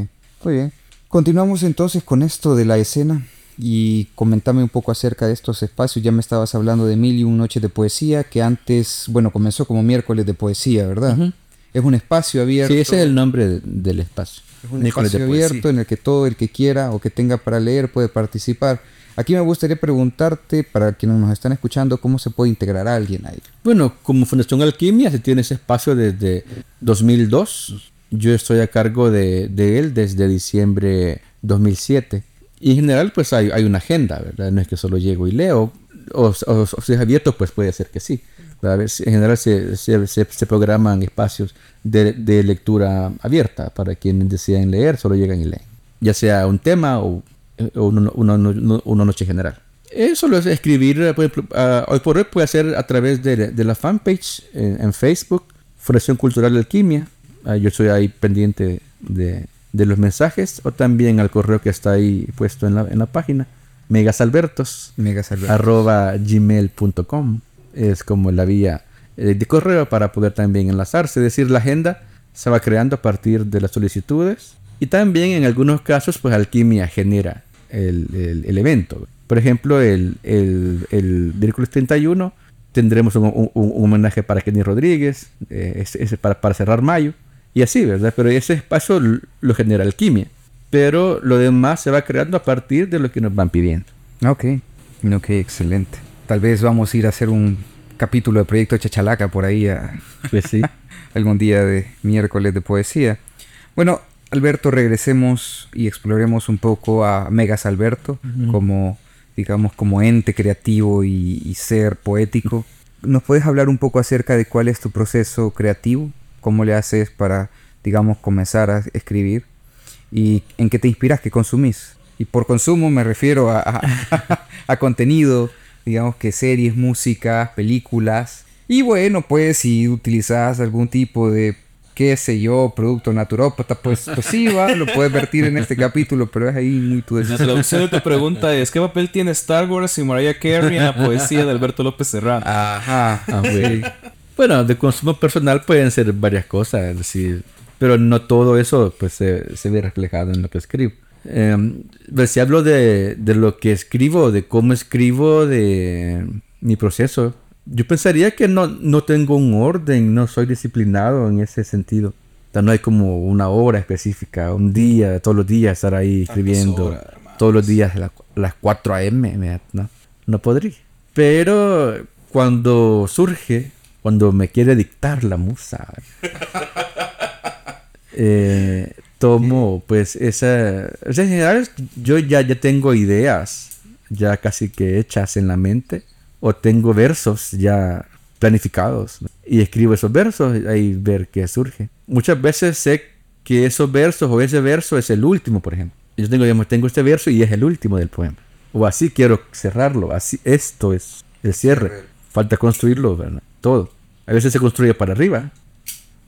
muy bien. Continuamos entonces con esto de la escena y comentame un poco acerca de estos espacios. Ya me estabas hablando de Mil y un Noche de Poesía, que antes, bueno, comenzó como miércoles de poesía, ¿verdad? Es un espacio abierto. Sí, ese es el nombre del espacio. Es un espacio abierto en el que todo el que quiera o que tenga para leer puede participar. Aquí me gustaría preguntarte, para quienes nos están escuchando, ¿cómo se puede integrar a alguien ahí? Bueno, como Fundación Alquimia se tiene ese espacio desde 2002. Yo estoy a cargo de, él desde diciembre 2007. Y en general, pues hay, una agenda, ¿verdad? No es que solo llego y leo. O, si es abierto, pues puede ser que sí. en general se, se, programan espacios de, de, lectura abierta para quienes desean leer, solo llegan y leen. Ya sea un tema o una, una, noche general. Eso lo es escribir, por ejemplo, hoy por hoy puede ser a través de, de la fanpage en, Facebook, Fundación Cultural de Alquimia. Ah, yo estoy ahí pendiente de, de, los mensajes o también al correo que está ahí puesto en la, en la página. Megasalbertos. Megasalbertos. Arroba gmail.com. Es como la vía eh, de correo para poder también enlazarse. Es decir, la agenda se va creando a partir de las solicitudes. Y también en algunos casos, pues Alquimia genera el, el, evento. Por ejemplo, el, el, el miércoles 31 tendremos un, un, un, homenaje para Kenny Rodríguez, eh, ese, para, para, cerrar mayo, y así, ¿verdad? Pero ese espacio lo genera Alquimia. Pero lo demás se va creando a partir de lo que nos van pidiendo. Ok, ok, excelente. Tal vez vamos a ir a hacer un capítulo de Proyecto Chachalaca por ahí a, pues sí. [laughs] algún día de miércoles de poesía. Bueno, Alberto, regresemos y exploremos un poco a Megas Alberto uh -huh. como, digamos, como ente creativo y, y, ser poético. ¿Nos puedes hablar un poco acerca de cuál es tu proceso creativo? ¿Cómo le haces para, digamos, comenzar a escribir? ¿Y en qué te inspiras? ¿Qué consumís? Y por consumo me refiero a, a, [laughs] a contenido, digamos que series, música, películas. Y bueno, pues si utilizas algún tipo de qué sé yo, producto naturópata, pues, pues sí, va, lo puedes vertir en este capítulo, pero es ahí muy tu decisión. La traducción de tu pregunta es, ¿qué papel tiene Star Wars y Mariah Carey en la poesía de Alberto López Serrano? Ajá, ah, güey. Bueno, de consumo personal pueden ser varias cosas, es decir, pero no todo eso pues se, se ve reflejado en lo que escribo. Eh, si hablo de, de lo que escribo, de cómo escribo, de mi proceso, yo pensaría que no, no tengo un orden, no soy disciplinado en ese sentido. O sea, no hay como una hora específica, un día, todos los días estar ahí escribiendo, horas, todos los días a la, las 4 a.m. No, no podría. Pero cuando surge, cuando me quiere dictar la musa, [laughs] eh, tomo pues esa... O sea, en general yo ya, ya tengo ideas ya casi que hechas en la mente o tengo versos ya planificados y escribo esos versos y ahí ver qué surge. Muchas veces sé que esos versos o ese verso es el último, por ejemplo. Yo tengo, digamos, tengo este verso y es el último del poema. O así quiero cerrarlo, así esto es el cierre. Falta construirlo, ¿verdad? Todo. A veces se construye para arriba,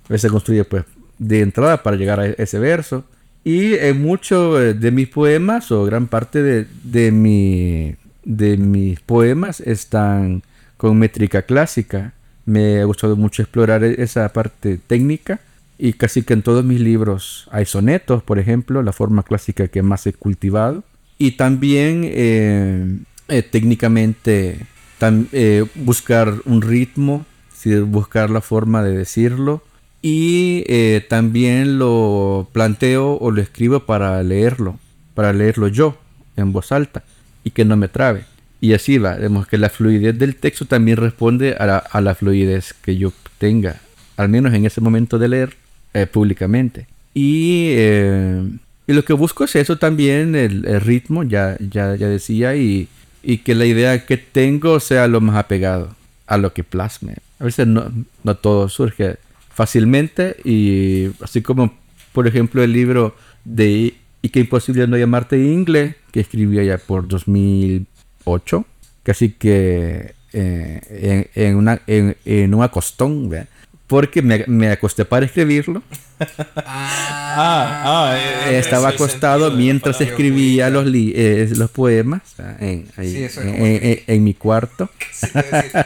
a veces se construye pues de entrada para llegar a ese verso. Y en muchos de mis poemas o gran parte de, de mi de mis poemas están con métrica clásica. Me ha gustado mucho explorar esa parte técnica y casi que en todos mis libros hay sonetos, por ejemplo, la forma clásica que más he cultivado. Y también eh, eh, técnicamente eh, buscar un ritmo, buscar la forma de decirlo. Y también lo planteo o lo escribo para leerlo, para leerlo yo en voz alta y que no me trabe. Y así va, vemos que la fluidez del texto también responde a la, fluidez que yo tenga, al menos en ese momento de leer eh, públicamente. Y, eh, y, lo que busco es eso también, el, el ritmo, ya, ya, ya decía, y, y, que la idea que tengo sea lo más apegado a lo que plasme. A veces no, no todo surge fácilmente y así como, por ejemplo, el libro de y que imposible no llamarte inglés, que escribí allá por 2008, casi que eh, en, una, en un acostón, ¿verdad? Porque me, me, acosté para escribirlo. Ah, ah, eh, Estaba acostado mientras escribía los, eh, los poemas en, ahí, sí, en, en, mi cuarto. [laughs] Sí,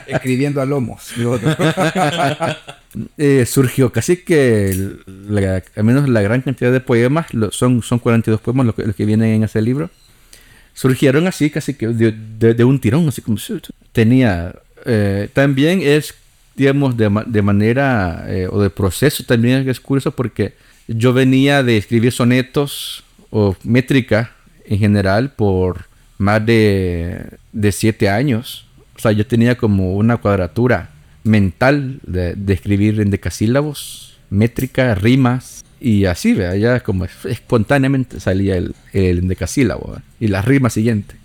escribiendo a lomos. [laughs] eh, surgió casi que, la, al menos la gran cantidad de poemas, lo, son, son 42 poemas los que, los que vienen en ese libro, surgieron así casi que de, de, de un tirón, así como tenía... Eh, también es digamos, de, de manera eh, o de proceso también es curioso porque yo venía de escribir sonetos o métrica en general por más de, de siete años. O sea, yo tenía como una cuadratura mental de, escribir en decasílabos, métrica, rimas y así, ¿verdad? ya como espontáneamente salía el, el decasílabo ¿verdad? y la rima siguiente.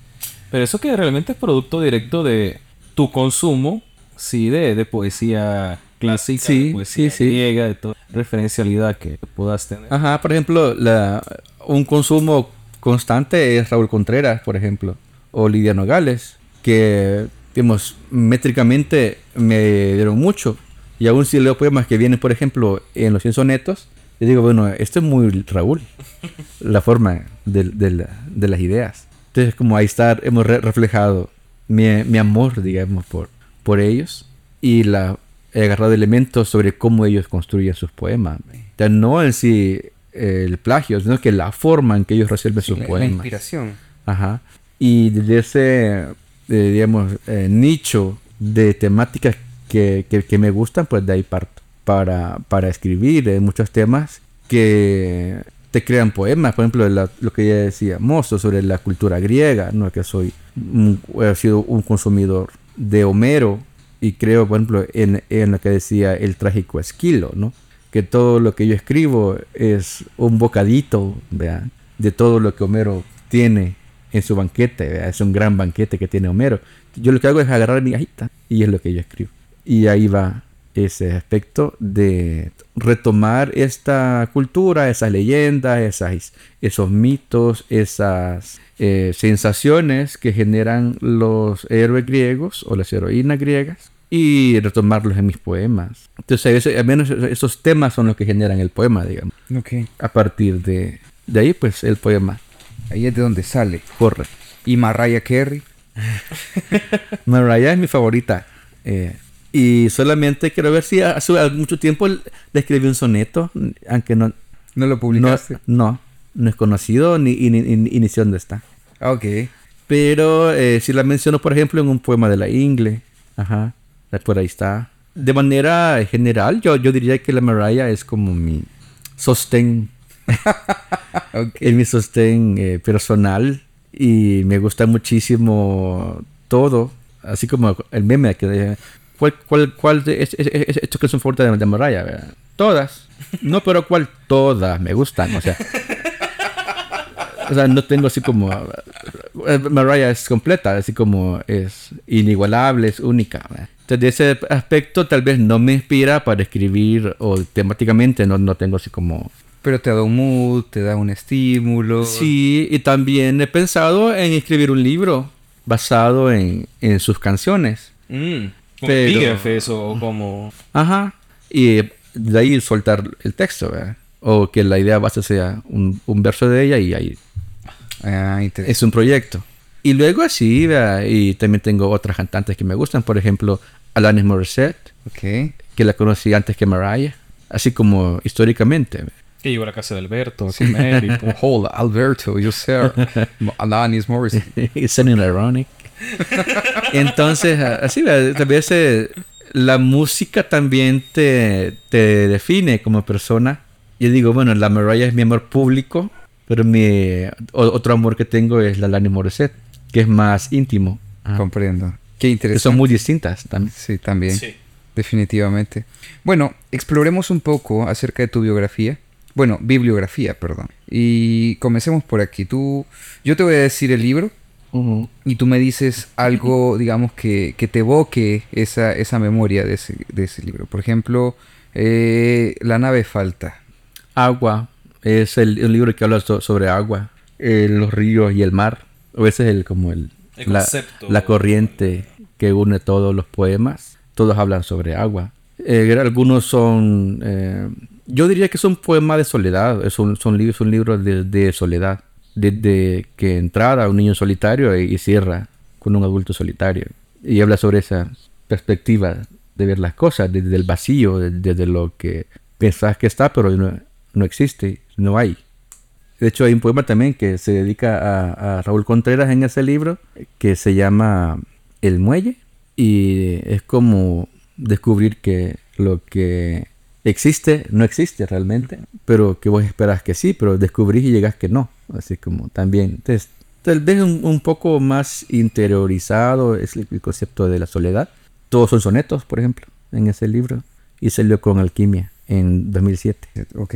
Pero eso que realmente es producto directo de tu consumo Sí, de, de poesía clásica, sí, poesía sí, sí. griega, de toda referencialidad que puedas tener. Ajá, por ejemplo, la, un consumo constante es Raúl Contreras, por ejemplo, o Lidia Nogales, que, digamos, métricamente me dieron mucho. Y aún si leo poemas que vienen, por ejemplo, en los 100 sonetos, yo digo, bueno, esto es muy Raúl, la forma de, de la- de las ideas. Entonces, como ahí está, hemos re- reflejado mi, mi amor, digamos, por, por ellos y la, he agarrado elementos sobre cómo ellos construyen sus poemas. O sea, no en sí eh, el plagio, sino que la forma en que ellos resuelven sus La, la poemas. inspiración. Ajá. Y de ese, eh, digamos, eh, nicho de temáticas que, que- que me gustan, pues de ahí parto. Para, para escribir eh, muchos temas que te crean poemas. Por ejemplo, la- lo que ya decía Mozo sobre la cultura griega, ¿no? Que soy, un- he sido un consumidor de Homero y creo, por ejemplo, en, en lo que decía el trágico Esquilo, ¿no? Que todo lo que yo escribo es un bocadito, ¿verdad? De todo lo que Homero tiene en su banquete, ¿verdad? es un gran banquete que tiene Homero. Yo lo que hago es agarrar mi cajita y es lo que yo escribo. Y ahí va ese aspecto de retomar esta cultura, esas leyendas, esas, esos mitos, esas eh, sensaciones que generan los héroes griegos o las heroínas griegas y retomarlos en mis poemas. Entonces, al menos esos temas son los que generan el poema, digamos. Ok. A partir de, de ahí, pues el poema Ahí es de donde sale. corre. Y Mariah Carey. [laughs] Mariah es mi favorita. eh, y solamente quiero ver si hace mucho tiempo le escribí un soneto, aunque no, ¿No lo publicaste? no, no es conocido ni, ni, ni- ni- ni sé dónde está. Ah, ok. Pero eh, si la menciono, por ejemplo, en un poema de la Ingle, ajá, por ahí está. De manera general, yo, yo diría que la Mariah es como mi sostén, [laughs] Ok. es mi sostén eh, personal y me gusta muchísimo todo, así como el meme que ¿cuál, cuál, cuál de, es, es, es, es tu canción favorita de, de Mariah? ¿verdad? Todas. No, pero ¿cuál? Todas me gustan, o sea. O sea, no tengo así como... eh, Mariah es completa, así como es inigualable, es única. ¿verdad? Entonces, de ese aspecto tal vez no me inspira para escribir o temáticamente no, no tengo así como... Pero te da un mood, te da un estímulo. Sí, y también he pensado en escribir un libro basado en, en sus canciones. Mm, epígrafes o como... Ajá. Y de ahí soltar el texto, ¿verdad? O que la idea base sea un, un verso de ella y ahí Ah, es un proyecto. Y luego así, ¿verdad? y también tengo otras cantantes que me gustan, por ejemplo, Alanis Morissette, Ok. que la conocí antes que Mariah, así como históricamente. Que llegó a la casa de Alberto a comer y [laughs] pues, Hola, Alberto, you sir. [laughs] Alanis Morris. It's sounding ironic. Entonces, así, tal vez eh, la música también te, te define como persona. Yo digo, bueno, la Mariah es mi amor público, pero mi o- otro amor que tengo es la Alanis Morissette, que es más íntimo. Ajá. Comprendo. Qué Que interesante. son muy distintas también. Sí, también. Sí. Definitivamente. Bueno, exploremos un poco acerca de tu biografía. Bueno, bibliografía, perdón. Y comencemos por aquí. Tú, yo te voy a decir el libro y tú me dices algo, digamos, que, que te evoque esa, esa memoria de ese, de ese libro. Por ejemplo, eh, La nave falta. Agua es el, un libro que habla so- sobre agua, eh, los ríos y el mar. A veces el como el, El la, concepto. la corriente que une todos los poemas. Todos hablan sobre agua. Eh, algunos son, eh, yo diría que son poemas de soledad. Es un, son libros, son libros de, de soledad. Desde que entrara un niño solitario y, y cierra con un adulto solitario. Y habla sobre esa perspectiva de ver las cosas, desde el vacío, de- desde lo que pensás que está, pero no, no existe, no hay. De hecho, hay un poema también que se dedica a Raúl Contreras en ese libro, que se llama El Muelle, y es como descubrir que lo que existe no existe realmente, pero que vos esperas que sí, pero descubrís y llegas que no. Así como también. Entonces, tal vez un, un poco más interiorizado es el, el concepto de la soledad. Todos son sonetos, por ejemplo, en ese libro. Y salió con Alquimia en 2007. Ok.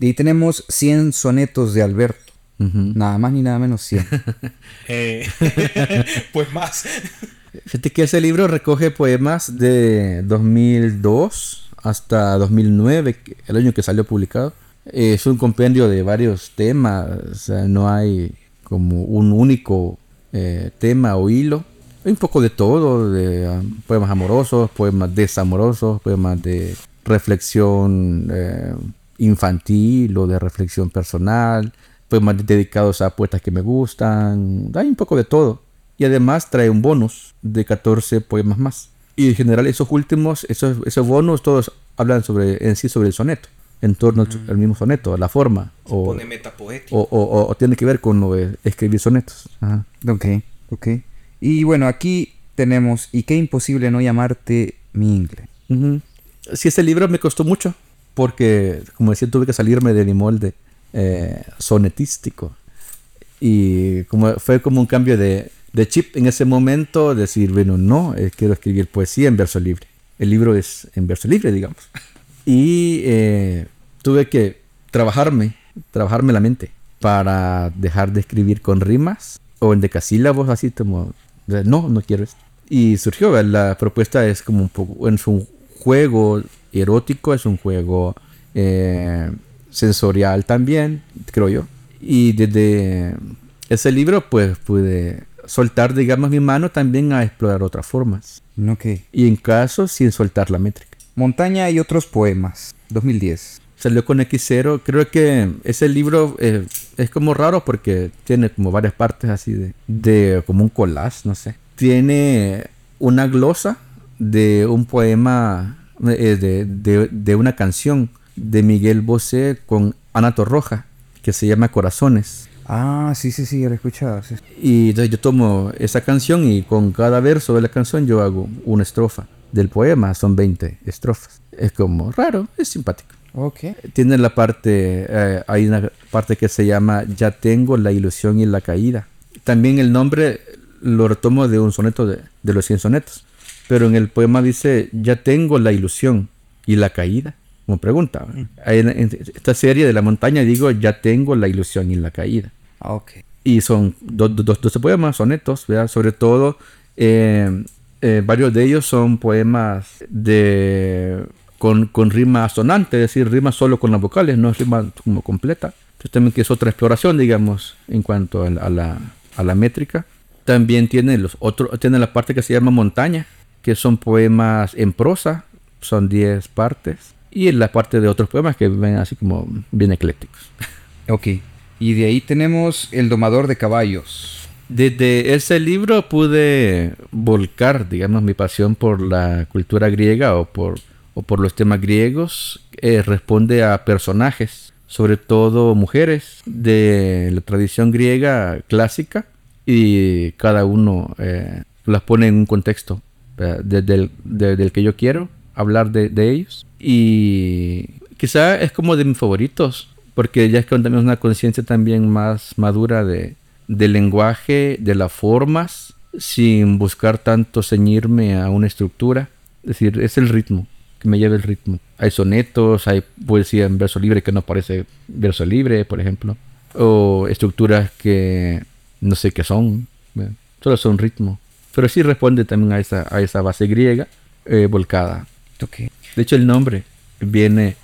Y ahí tenemos 100 sonetos de Alberto. Ujú. Nada más ni nada menos 100. [laughs] Eh, [laughs] pues más. Fíjate que ese libro recoge poemas de 2002 hasta 2009, que- el año que salió publicado. Eh, Es un compendio de varios temas, no hay como un único eh, tema o hilo. un poco de todo, de ah, poemas amorosos, poemas desamorosos, poemas de reflexión eh, infantil o de reflexión personal, poemas dedicados a poetas que me gustan, hay un poco de todo. Y además trae un bonus de 14 poemas más. Y en general esos últimos, esos, esos bonus todos hablan sobre, en sí sobre el soneto, en torno al mismo soneto, la forma. O, o, o, tiene que ver con lo de escribir sonetos. Ajá. Ok, ok. Y bueno, aquí tenemos, y qué imposible no llamarte mi inglés. Sí, ese libro me costó mucho, porque como decía, tuve que salirme de mi molde eh, sonetístico. Y como fue como un cambio de, de chip en ese momento, decir, bueno, no, eh, quiero escribir poesía en verso libre. El libro es en verso libre, digamos. Y eh, tuve que trabajarme, trabajarme la mente para dejar de escribir con rimas o en decasílabos, así como, no, no quiero esto. Y surgió, la propuesta es como un poco, es un juego erótico, es un juego eh, sensorial también, creo yo. Y desde ese libro, pues pude soltar, digamos, mi mano también a explorar otras formas. Okay. Y en caso, sin soltar la métrica. Montaña y otros poemas, 2010. Salió con X0. Creo que ese libro eh, es como raro porque tiene como varias partes así de, de como un collage, no sé. Tiene una glosa de un poema, eh, de, de, de, una canción de Miguel Bosé con Ana Torroja, que se llama Corazones. Ah, sí, sí, sí, ya lo he escuchado. Y entonces yo tomo esa canción y con cada verso de la canción yo hago una estrofa del poema, son 20 estrofas. Es como raro, es simpático. Ok. Tiene la parte, eh, hay una parte que se llama Ya tengo la ilusión y la caída. También el nombre lo retomo de un soneto de, de los 100 sonetos. Pero en el poema dice Ya tengo la ilusión y la caída como pregunta. Mm. En, esta serie de la montaña digo, ya tengo la ilusión y la caída. Ah, y son 12 poemas, sonetos, ¿verdad? Sobre todo, eh, eh, varios de ellos son poemas de con, con rima asonante, es decir, rima solo con las vocales, no es rima como completa. Entonces también que es otra exploración, digamos, en cuanto a la, a la, métrica. También tiene, los otros, tiene la parte que se llama montaña, que son poemas en prosa, son 10 partes. Y en la parte de otros poemas que ven así como bien eclécticos. Ok. Y de ahí tenemos El domador de caballos. Desde ese libro pude volcar, digamos, mi pasión por la cultura griega o por, o por los temas griegos. Eh, responde a personajes, sobre todo mujeres de la tradición griega clásica, y cada uno eh, las pone en un contexto desde el, del que yo quiero hablar de, de ellos. Y quizá es como de mis favoritos porque ya es que tenemos una conciencia también más madura de, del lenguaje, de las formas, sin buscar tanto ceñirme a una estructura. Es decir, es el ritmo, que me lleva el ritmo. Hay sonetos, hay poesía en verso libre que no parece verso libre, por ejemplo. O estructuras que no sé qué son, solo son ritmo. Pero sí responde también a esa, a esa base griega eh, volcada. De hecho, el nombre viene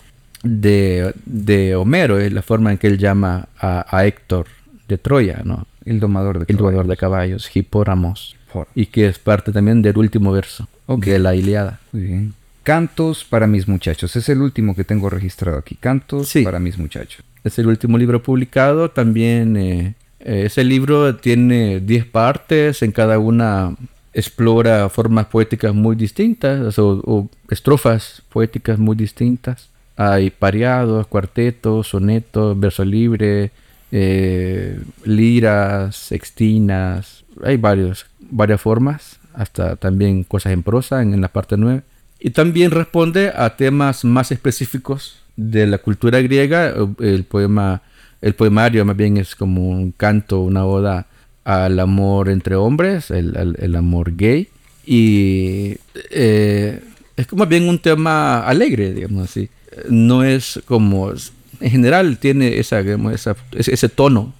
de, de, Homero, es la forma en que él llama a, Héctor de Troya, ¿no? El domador de el caballos. domador de caballos, Hipóramos. Y que es parte también del último verso de la Iliada. Muy bien. Cantos para mis muchachos. Es el último que tengo registrado aquí. Cantos para mis muchachos. Es el último libro publicado. También eh, eh, ese libro tiene 10 partes. En cada una explora formas poéticas muy distintas o estrofas poéticas muy distintas. Hay pareados, cuartetos, sonetos, verso libre, eh, liras, sextinas, hay varios, varias formas, hasta también cosas en prosa en, la parte 9. Y también responde a temas más específicos de la cultura griega. El poema, el poemario más bien es como un canto, una oda al amor entre hombres, el, amor gay. Y eh, es como bien un tema alegre, digamos así no es como, en general tiene esa, ese tono,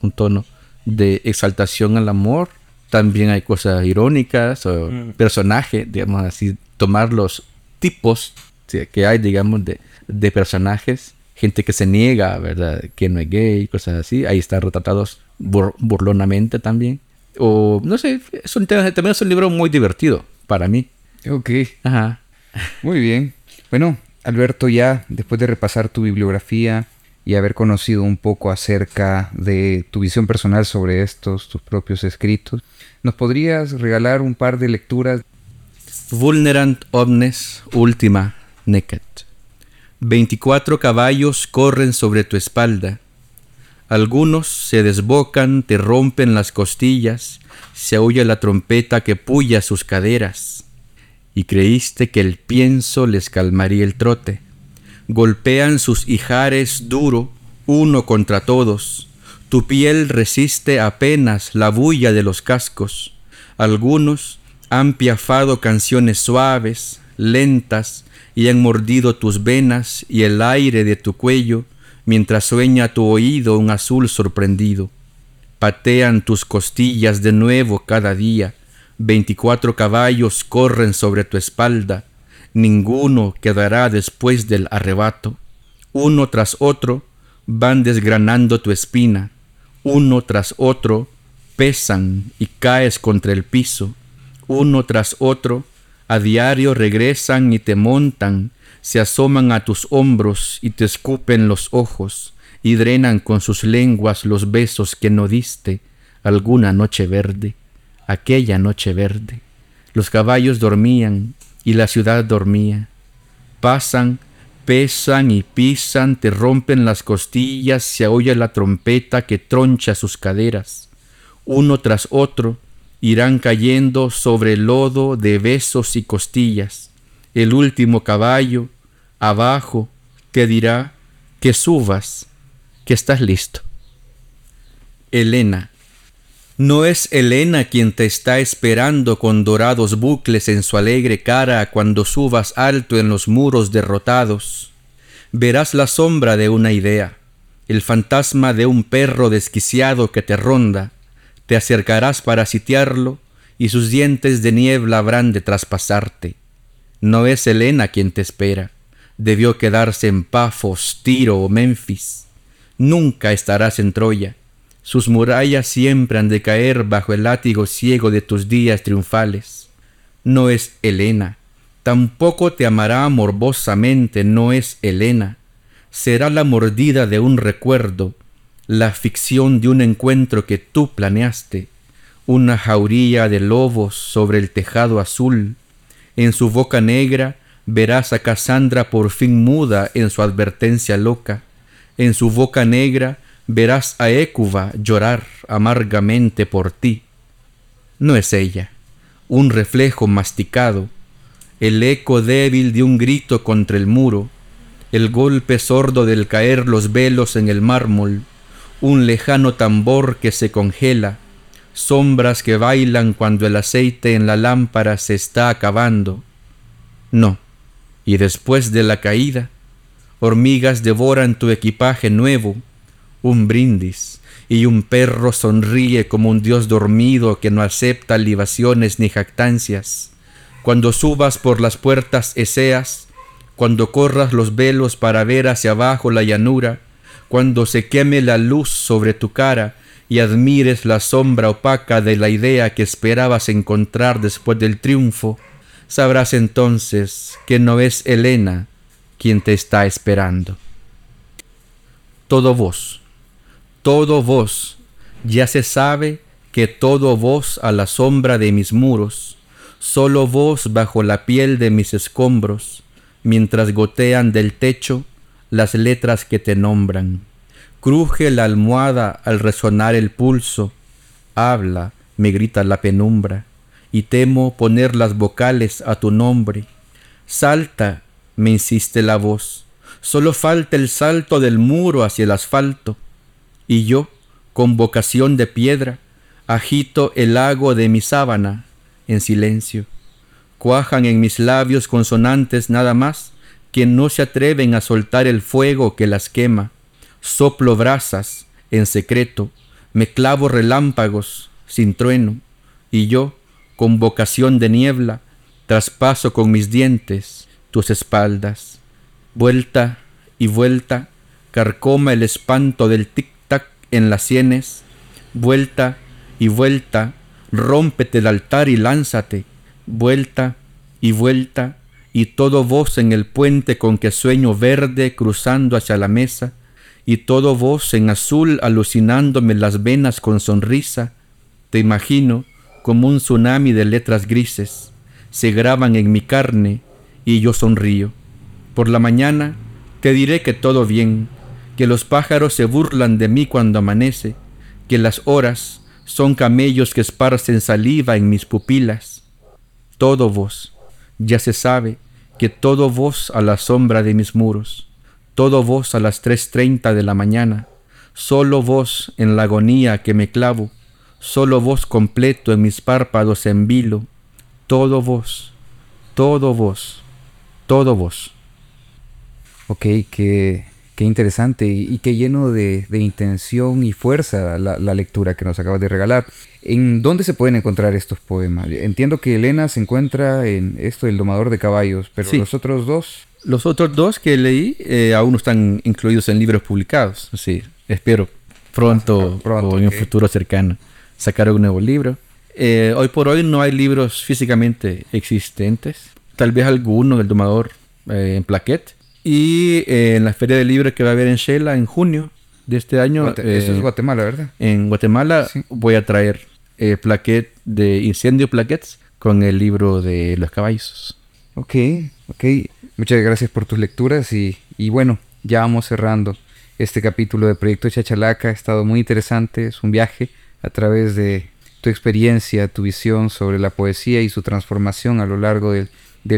un tono de exaltación al amor. También hay cosas irónicas o mm. personajes, digamos así, tomar los tipos que hay, digamos, de, de personajes gente que se niega, ¿verdad? Que no es gay, cosas así. Ahí están retratados burlonamente también. o no sé, es un, también es un libro muy divertido para mí. Ok. Ajá. Muy bien. Bueno, Alberto, ya después de repasar tu bibliografía y haber conocido un poco acerca de tu visión personal sobre estos, tus propios escritos, ¿nos podrías regalar un par de lecturas? Vulnerant omnes ultima necet. 24 caballos corren sobre tu espalda. Algunos se desbocan, te rompen las costillas, se oye la trompeta que puya sus caderas y creíste que el pienso les calmaría el trote. Golpean sus hijares duro, uno contra todos. Tu piel resiste apenas la bulla de los cascos. Algunos han piafado canciones suaves, lentas, y han mordido tus venas y el aire de tu cuello, mientras sueña tu oído un azul sorprendido. Patean tus costillas de nuevo cada día, Veinticuatro caballos corren sobre tu espalda, ninguno quedará después del arrebato. Uno tras otro van desgranando tu espina, uno tras otro pesan y caes contra el piso, uno tras otro a diario regresan y te montan, se asoman a tus hombros y te escupen los ojos, y drenan con sus lenguas los besos que no diste alguna noche verde aquella noche verde. Los caballos dormían y la ciudad dormía. Pasan, pesan y pisan, te rompen las costillas, se oye la trompeta que troncha sus caderas. Uno tras otro irán cayendo sobre el lodo de besos y costillas. El último caballo, abajo, te dirá que subas, que estás listo. Elena, no es Helena quien te está esperando con dorados bucles en su alegre cara cuando subas alto en los muros derrotados. Verás la sombra de una idea, el fantasma de un perro desquiciado que te ronda. Te acercarás para sitiarlo y sus dientes de niebla habrán de traspasarte. No es Helena quien te espera. Debió quedarse en Pafos, Tiro o Memphis. Nunca estarás en Troya sus murallas siempre han de caer bajo el látigo ciego de tus días triunfales. No es Helena, tampoco te amará morbosamente, no es Helena. Será la mordida de un recuerdo, la ficción de un encuentro que tú planeaste, una jauría de lobos sobre el tejado azul. En su boca negra verás a Casandra por fin muda en su advertencia loca. En su boca negra verás a Écuba llorar amargamente por ti. No es ella, un reflejo masticado, el eco débil de un grito contra el muro, el golpe sordo del caer los velos en el mármol, un lejano tambor que se congela, sombras que bailan cuando el aceite en la lámpara se está acabando. No, y después de la caída, hormigas devoran tu equipaje nuevo, un brindis, y un perro sonríe como un dios dormido que no acepta libaciones ni jactancias. Cuando subas por las puertas eseas, cuando corras los velos para ver hacia abajo la llanura, cuando se queme la luz sobre tu cara y admires la sombra opaca de la idea que esperabas encontrar después del triunfo, sabrás entonces que no es Helena quien te está esperando. Todo vos todo vos, ya se sabe que todo vos a la sombra de mis muros, solo vos bajo la piel de mis escombros, mientras gotean del techo las letras que te nombran. Cruje la almohada al resonar el pulso, habla, me grita la penumbra, y temo poner las vocales a tu nombre. Salta, me insiste la voz, solo falta el salto del muro hacia el asfalto y yo, con vocación de piedra, agito el lago de mi sábana en silencio. Cuajan en mis labios consonantes nada más que no se atreven a soltar el fuego que las quema. Soplo brasas en secreto, me clavo relámpagos sin trueno, y yo, con vocación de niebla, traspaso con mis dientes tus espaldas. Vuelta y vuelta, carcoma el espanto del tic en las sienes, vuelta y vuelta, rómpete el altar y lánzate, vuelta y vuelta, y todo vos en el puente con que sueño verde cruzando hacia la mesa, y todo vos en azul alucinándome las venas con sonrisa, te imagino como un tsunami de letras grises, se graban en mi carne y yo sonrío. Por la mañana te diré que todo bien, que los pájaros se burlan de mí cuando amanece, que las horas son camellos que esparcen saliva en mis pupilas. Todo vos, ya se sabe que todo vos a la sombra de mis muros, todo vos a las tres treinta de la mañana, solo vos en la agonía que me clavo, solo vos completo en mis párpados en vilo, todo vos, todo vos, todo vos. Ok, qué, qué interesante y, qué lleno de, intención y fuerza la, lectura que nos acabas de regalar. ¿En dónde se pueden encontrar estos poemas? Entiendo que Elena se encuentra en esto del domador de caballos, pero los otros dos... Los otros dos que leí eh, aún no están incluidos en libros publicados. Sí, espero pronto, o en un futuro cercano sacar un nuevo libro. Eh, hoy por hoy no hay libros físicamente existentes. Tal vez alguno del domador eh, en plaquette. Y eh, en la feria de libros que va a haber en Shela en junio de este año. eso es Guatemala, ¿verdad? En Guatemala voy a traer plaquette de incendio plaquettes con el libro de los caballos. Ok, ok. Muchas gracias por tus lecturas y, y bueno, ya vamos cerrando este capítulo de Proyecto Chachalaca. Ha estado muy interesante, es un viaje a través de tu experiencia, tu visión sobre la poesía y su transformación a lo largo del,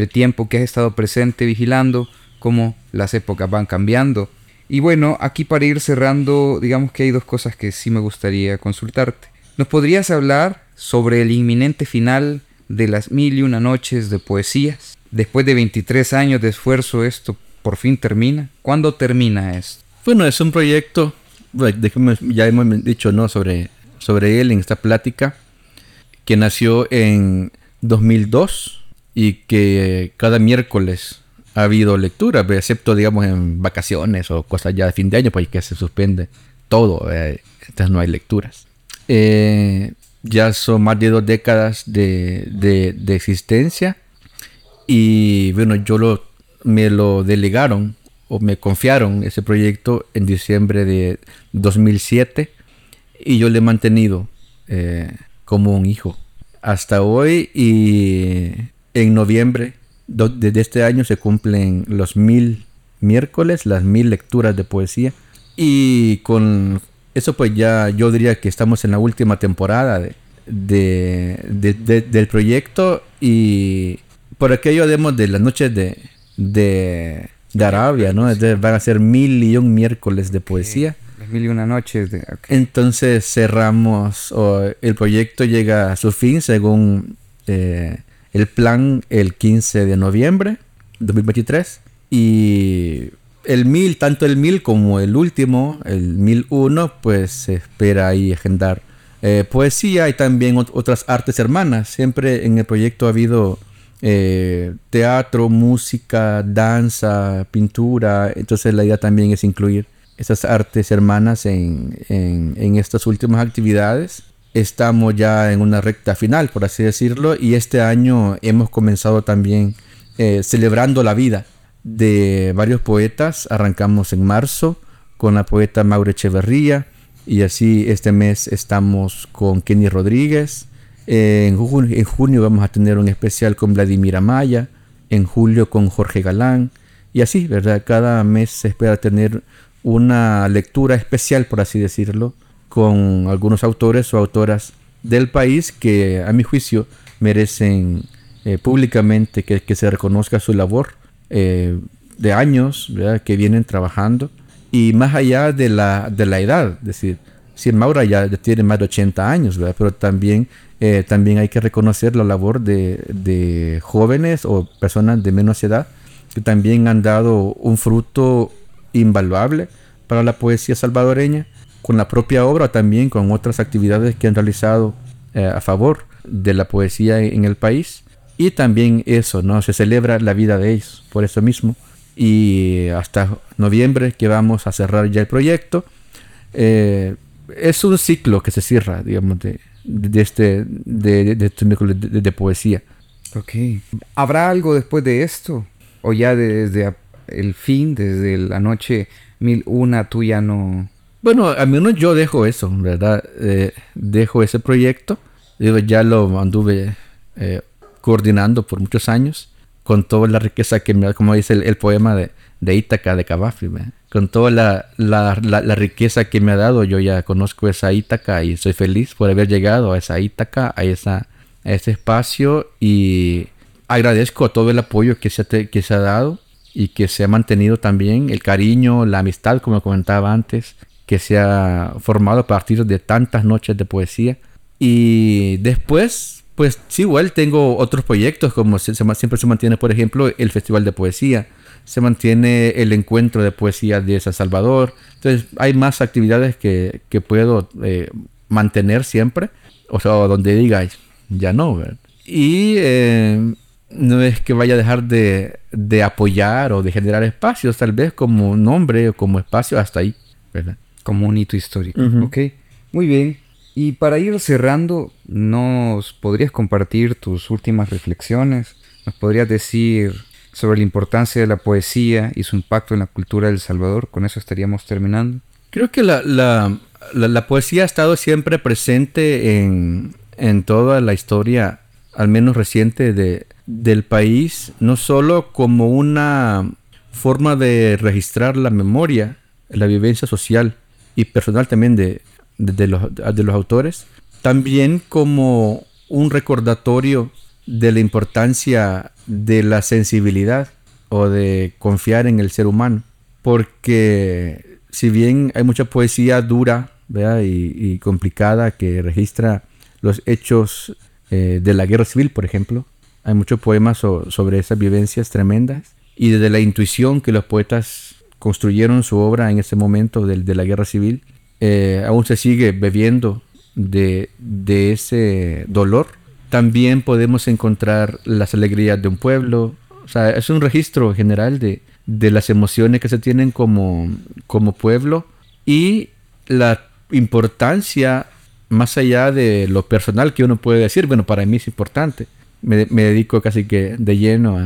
tiempo que has estado presente vigilando cómo las épocas van cambiando. Y bueno, aquí para ir cerrando, digamos que hay dos cosas que sí me gustaría consultarte. ¿Nos podrías hablar sobre el inminente final de las mil y una noches de poesías? Después de 23 años de esfuerzo, esto por fin termina. ¿Cuándo termina esto? Bueno, es un proyecto, ya hemos dicho, ¿no? Sobre sobre él en esta plática, que nació en 2002 y que cada miércoles ha habido lectura, excepto digamos en vacaciones o cosas ya de fin de año, pues que se suspende todo, entonces no hay lecturas. Eh, ya son más de dos décadas de, de, existencia y bueno, yo lo, me lo delegaron o me confiaron ese proyecto en diciembre de 2007 y yo le he mantenido eh, como un hijo hasta hoy y en noviembre desde este año se cumplen los mil miércoles, las mil lecturas de poesía y con eso pues ya yo diría que estamos en la última temporada de, del proyecto y por aquello demos de las noches de, de, Arabia, ¿no? van a ser mil y un miércoles de poesía mil y una noches. Entonces cerramos, o el proyecto llega a su fin según eh, el plan el 15 de noviembre 2023. Y el mil, tanto el mil como el último, el mil uno, pues se espera ahí agendar eh, poesía y también otras artes hermanas. Siempre en el proyecto ha habido eh, teatro, música, danza, pintura. Entonces la idea también es incluir esas artes hermanas en, en, estas últimas actividades. Estamos ya en una recta final, por así decirlo, y este año hemos comenzado también eh, celebrando la vida de varios poetas. Arrancamos en marzo con la poeta Maure Echeverría, y así este mes estamos con Kenny Rodríguez. en, junio, en junio vamos a tener un especial con Vladimir Amaya, en julio con Jorge Galán, y así, ¿verdad? Cada mes se espera tener una lectura especial, por así decirlo, con algunos autores o autoras del país que, a mi juicio, merecen eh, públicamente que, se reconozca su labor eh, de años que vienen trabajando. Y más allá de la, de la edad, es decir, si Maura ya tiene más de 80 años, pero también, eh, también hay que reconocer la labor de, de jóvenes o personas de menos edad que también han dado un fruto invaluable para la poesía salvadoreña, con la propia obra también, con otras actividades que han realizado eh, a favor de la poesía en el país. Y también eso, ¿no? Se celebra la vida de ellos, por eso mismo. Y hasta noviembre que vamos a cerrar ya el proyecto. Eh, es un ciclo que se cierra, digamos, de, de este, de, de este poesía. Ok. ¿Habrá algo después de esto? ¿O ya desde el fin, desde la noche mil una, tú ya no... Bueno, al menos yo dejo eso, ¿verdad? Eh, dejo ese proyecto. Digo, ya lo anduve eh, coordinando por muchos años con toda la riqueza que me como dice el, poema de, de Ítaca de Cavafy, ¿verdad? con toda la, la- la- riqueza que me ha dado, yo ya conozco esa Ítaca y soy feliz por haber llegado a esa Ítaca, a, esa, a ese espacio y agradezco todo el apoyo que se, que se ha dado y que se ha mantenido también, el cariño, la amistad, como comentaba antes, que se ha formado a partir de tantas noches de poesía. Y después, pues sí, igual tengo otros proyectos, como se- se siempre se mantiene, por ejemplo, el Festival de Poesía, se mantiene el encuentro de poesía de San Salvador. Entonces, hay más actividades que, que puedo eh, mantener siempre, o sea, donde diga, ya no, ¿verdad? Y eh, no es que vaya a dejar de, de apoyar o de generar espacios, tal vez como nombre o como espacio, hasta ahí, ¿verdad? Como un hito histórico. Ujú. Ok, muy bien. Y para ir cerrando, ¿nos podrías compartir tus últimas reflexiones? ¿Nos podrías decir sobre la importancia de la poesía y su impacto en la cultura del Salvador? Con eso estaríamos terminando. Creo que la, la- la- la poesía ha estado siempre presente en, en toda la historia, al menos reciente, de, del país, no solo como una forma de registrar la memoria, la vivencia social y personal también de, de- los, de los autores, también como un recordatorio de la importancia de la sensibilidad o de confiar en el ser humano. Porque si bien hay mucha poesía dura. Y, y complicada que registra los hechos eh, de la guerra civil, por ejemplo, hay muchos poemas so- sobre esas vivencias tremendas y desde la intuición que los poetas construyeron su obra en ese momento del- de, la guerra civil, eh, aún se sigue bebiendo de, de ese dolor. También podemos encontrar las alegrías de un pueblo. O sea, es un registro general de, de las emociones que se tienen como, como pueblo y la importancia más allá de lo personal que uno puede decir. Bueno, para mí es importante. Me, me dedico casi que de lleno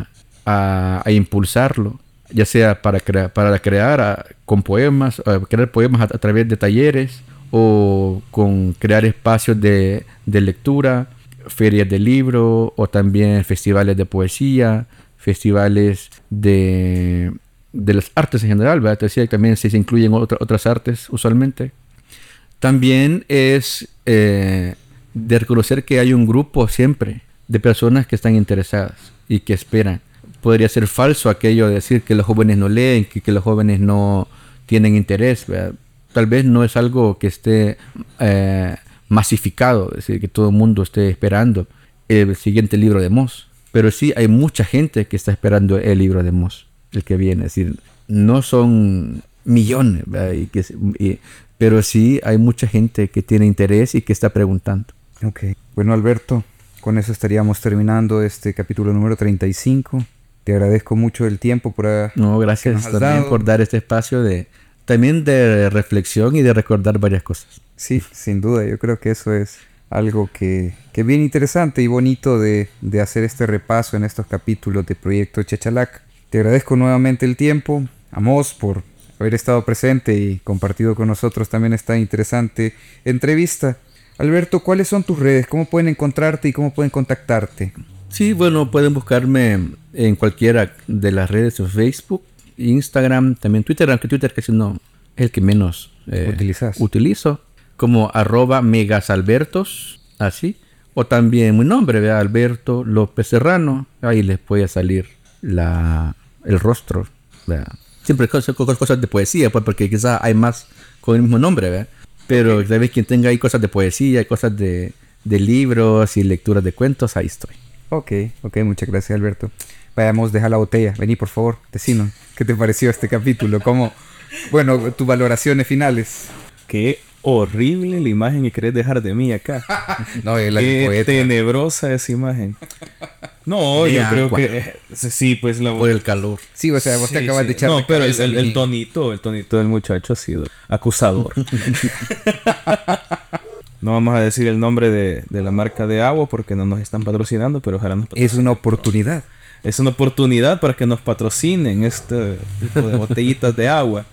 a- a impulsarlo, ya sea para, para crear con poemas, a crear poemas a, través de talleres o con crear espacios de, de lectura, ferias de libro o también festivales de poesía, festivales de, de las artes en general, ¿verdad? Te decía que también se, se incluyen otra- otras artes usualmente. También es eh, de reconocer que hay un grupo siempre de personas que están interesadas y que esperan. Podría ser falso aquello de decir que los jóvenes no leen, que, que los jóvenes no tienen interés. ¿verdad? Tal vez no es algo que esté eh, masificado, es decir, que todo el mundo esté esperando el siguiente libro de Moss. Pero sí hay mucha gente que está esperando el libro de Moss, el que viene. Es decir, no son millones. Y que, y- pero sí hay mucha gente que tiene interés y que está preguntando. Ok. Bueno, Alberto, con eso estaríamos terminando este capítulo número 35. Te agradezco mucho el tiempo por... ah, No, gracias también dado. por dar este espacio de también de reflexión y de recordar varias cosas. Sí, sin duda, yo creo que eso es algo que, que bien interesante y bonito de, de hacer este repaso en estos capítulos de Proyecto Chachalac. Te agradezco nuevamente el tiempo, Amos, por haber estado presente y compartido con nosotros también esta interesante entrevista. Alberto, ¿cuáles son tus redes? ¿Cómo pueden encontrarte y cómo pueden contactarte? Sí, bueno, pueden buscarme en cualquiera de las redes de Facebook, Instagram, también Twitter, aunque Twitter casi no es el que menos eh, Utilizas. utilizo, como arroba megasalbertos, así, o también mi nombre, ¿verdad? Alberto López Serrano, ahí les puede salir la, el rostro, ¿verdad? Siempre cosas, cosas de poesía, pues porque quizás hay más con el mismo nombre, ¿verdad? Pero vez quien tenga ahí cosas de poesía, cosas de, de libros y lecturas de cuentos, ahí estoy. Ok, ok, muchas gracias Alberto. Vayamos, deja la botella. Vení, por favor, decinos. ¿Qué te pareció este capítulo? ¿Cómo? Bueno, tus valoraciones finales. Qué horrible la imagen que querés dejar de mí acá. [laughs] No, es la Qué poeta. tenebrosa esa imagen. No, yo creo que sí, pues la Por el calor. Sí, o sea, vos te Sí, acabas sí. de echar No, pero el, el- el tonito, el tonito del muchacho ha sido [laughs] acusador. [laughs] no vamos a decir el nombre de, de la marca de agua porque no nos están patrocinando, pero ojalá nos patrocinen. Es una oportunidad. Es una oportunidad para que nos patrocinen este tipo de botellitas de agua.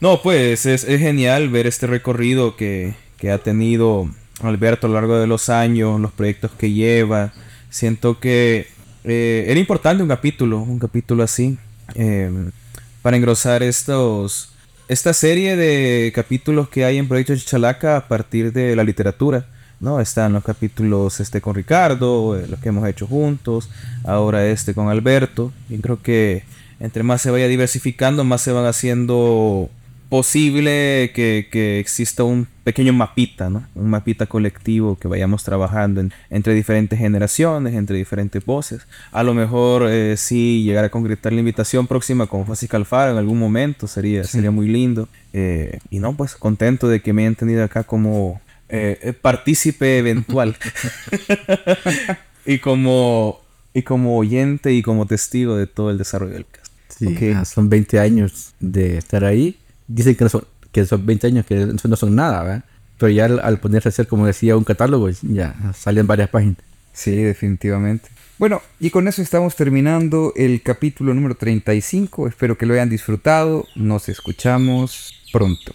No, pues es, es genial ver este recorrido que, que ha tenido Alberto a lo largo de los años, los proyectos que lleva. Siento que eh, era importante un capítulo, un capítulo así, eh, para engrosar estos, esta serie de capítulos que hay en Proyecto Chalaca a partir de la literatura. ¿no? Están los capítulos este con Ricardo, eh, los que hemos hecho juntos, ahora este con Alberto. Y creo que entre más se vaya diversificando, más se van haciendo posible que, que exista un pequeño mapita, ¿no? Un mapita colectivo que vayamos trabajando en- entre diferentes generaciones, entre diferentes voces. A lo mejor eh, sí llegar a concretar la invitación próxima con Francis Calfaro en algún momento sería, sería muy lindo. Eh, y no, pues contento de que me hayan tenido acá como eh, partícipe eventual. [laughs] [laughs] y como y como oyente y como testigo de todo el desarrollo del cast. Sí, Ok. ah, son 20 años de estar ahí. Dicen que, no son, que son 20 años que no son nada, ¿verdad? Pero ya al, al ponerse a hacer, como decía, un catálogo, ya salen varias páginas. Sí, definitivamente. Bueno, y con eso estamos terminando el capítulo número 35. Espero que lo hayan disfrutado. Nos escuchamos pronto.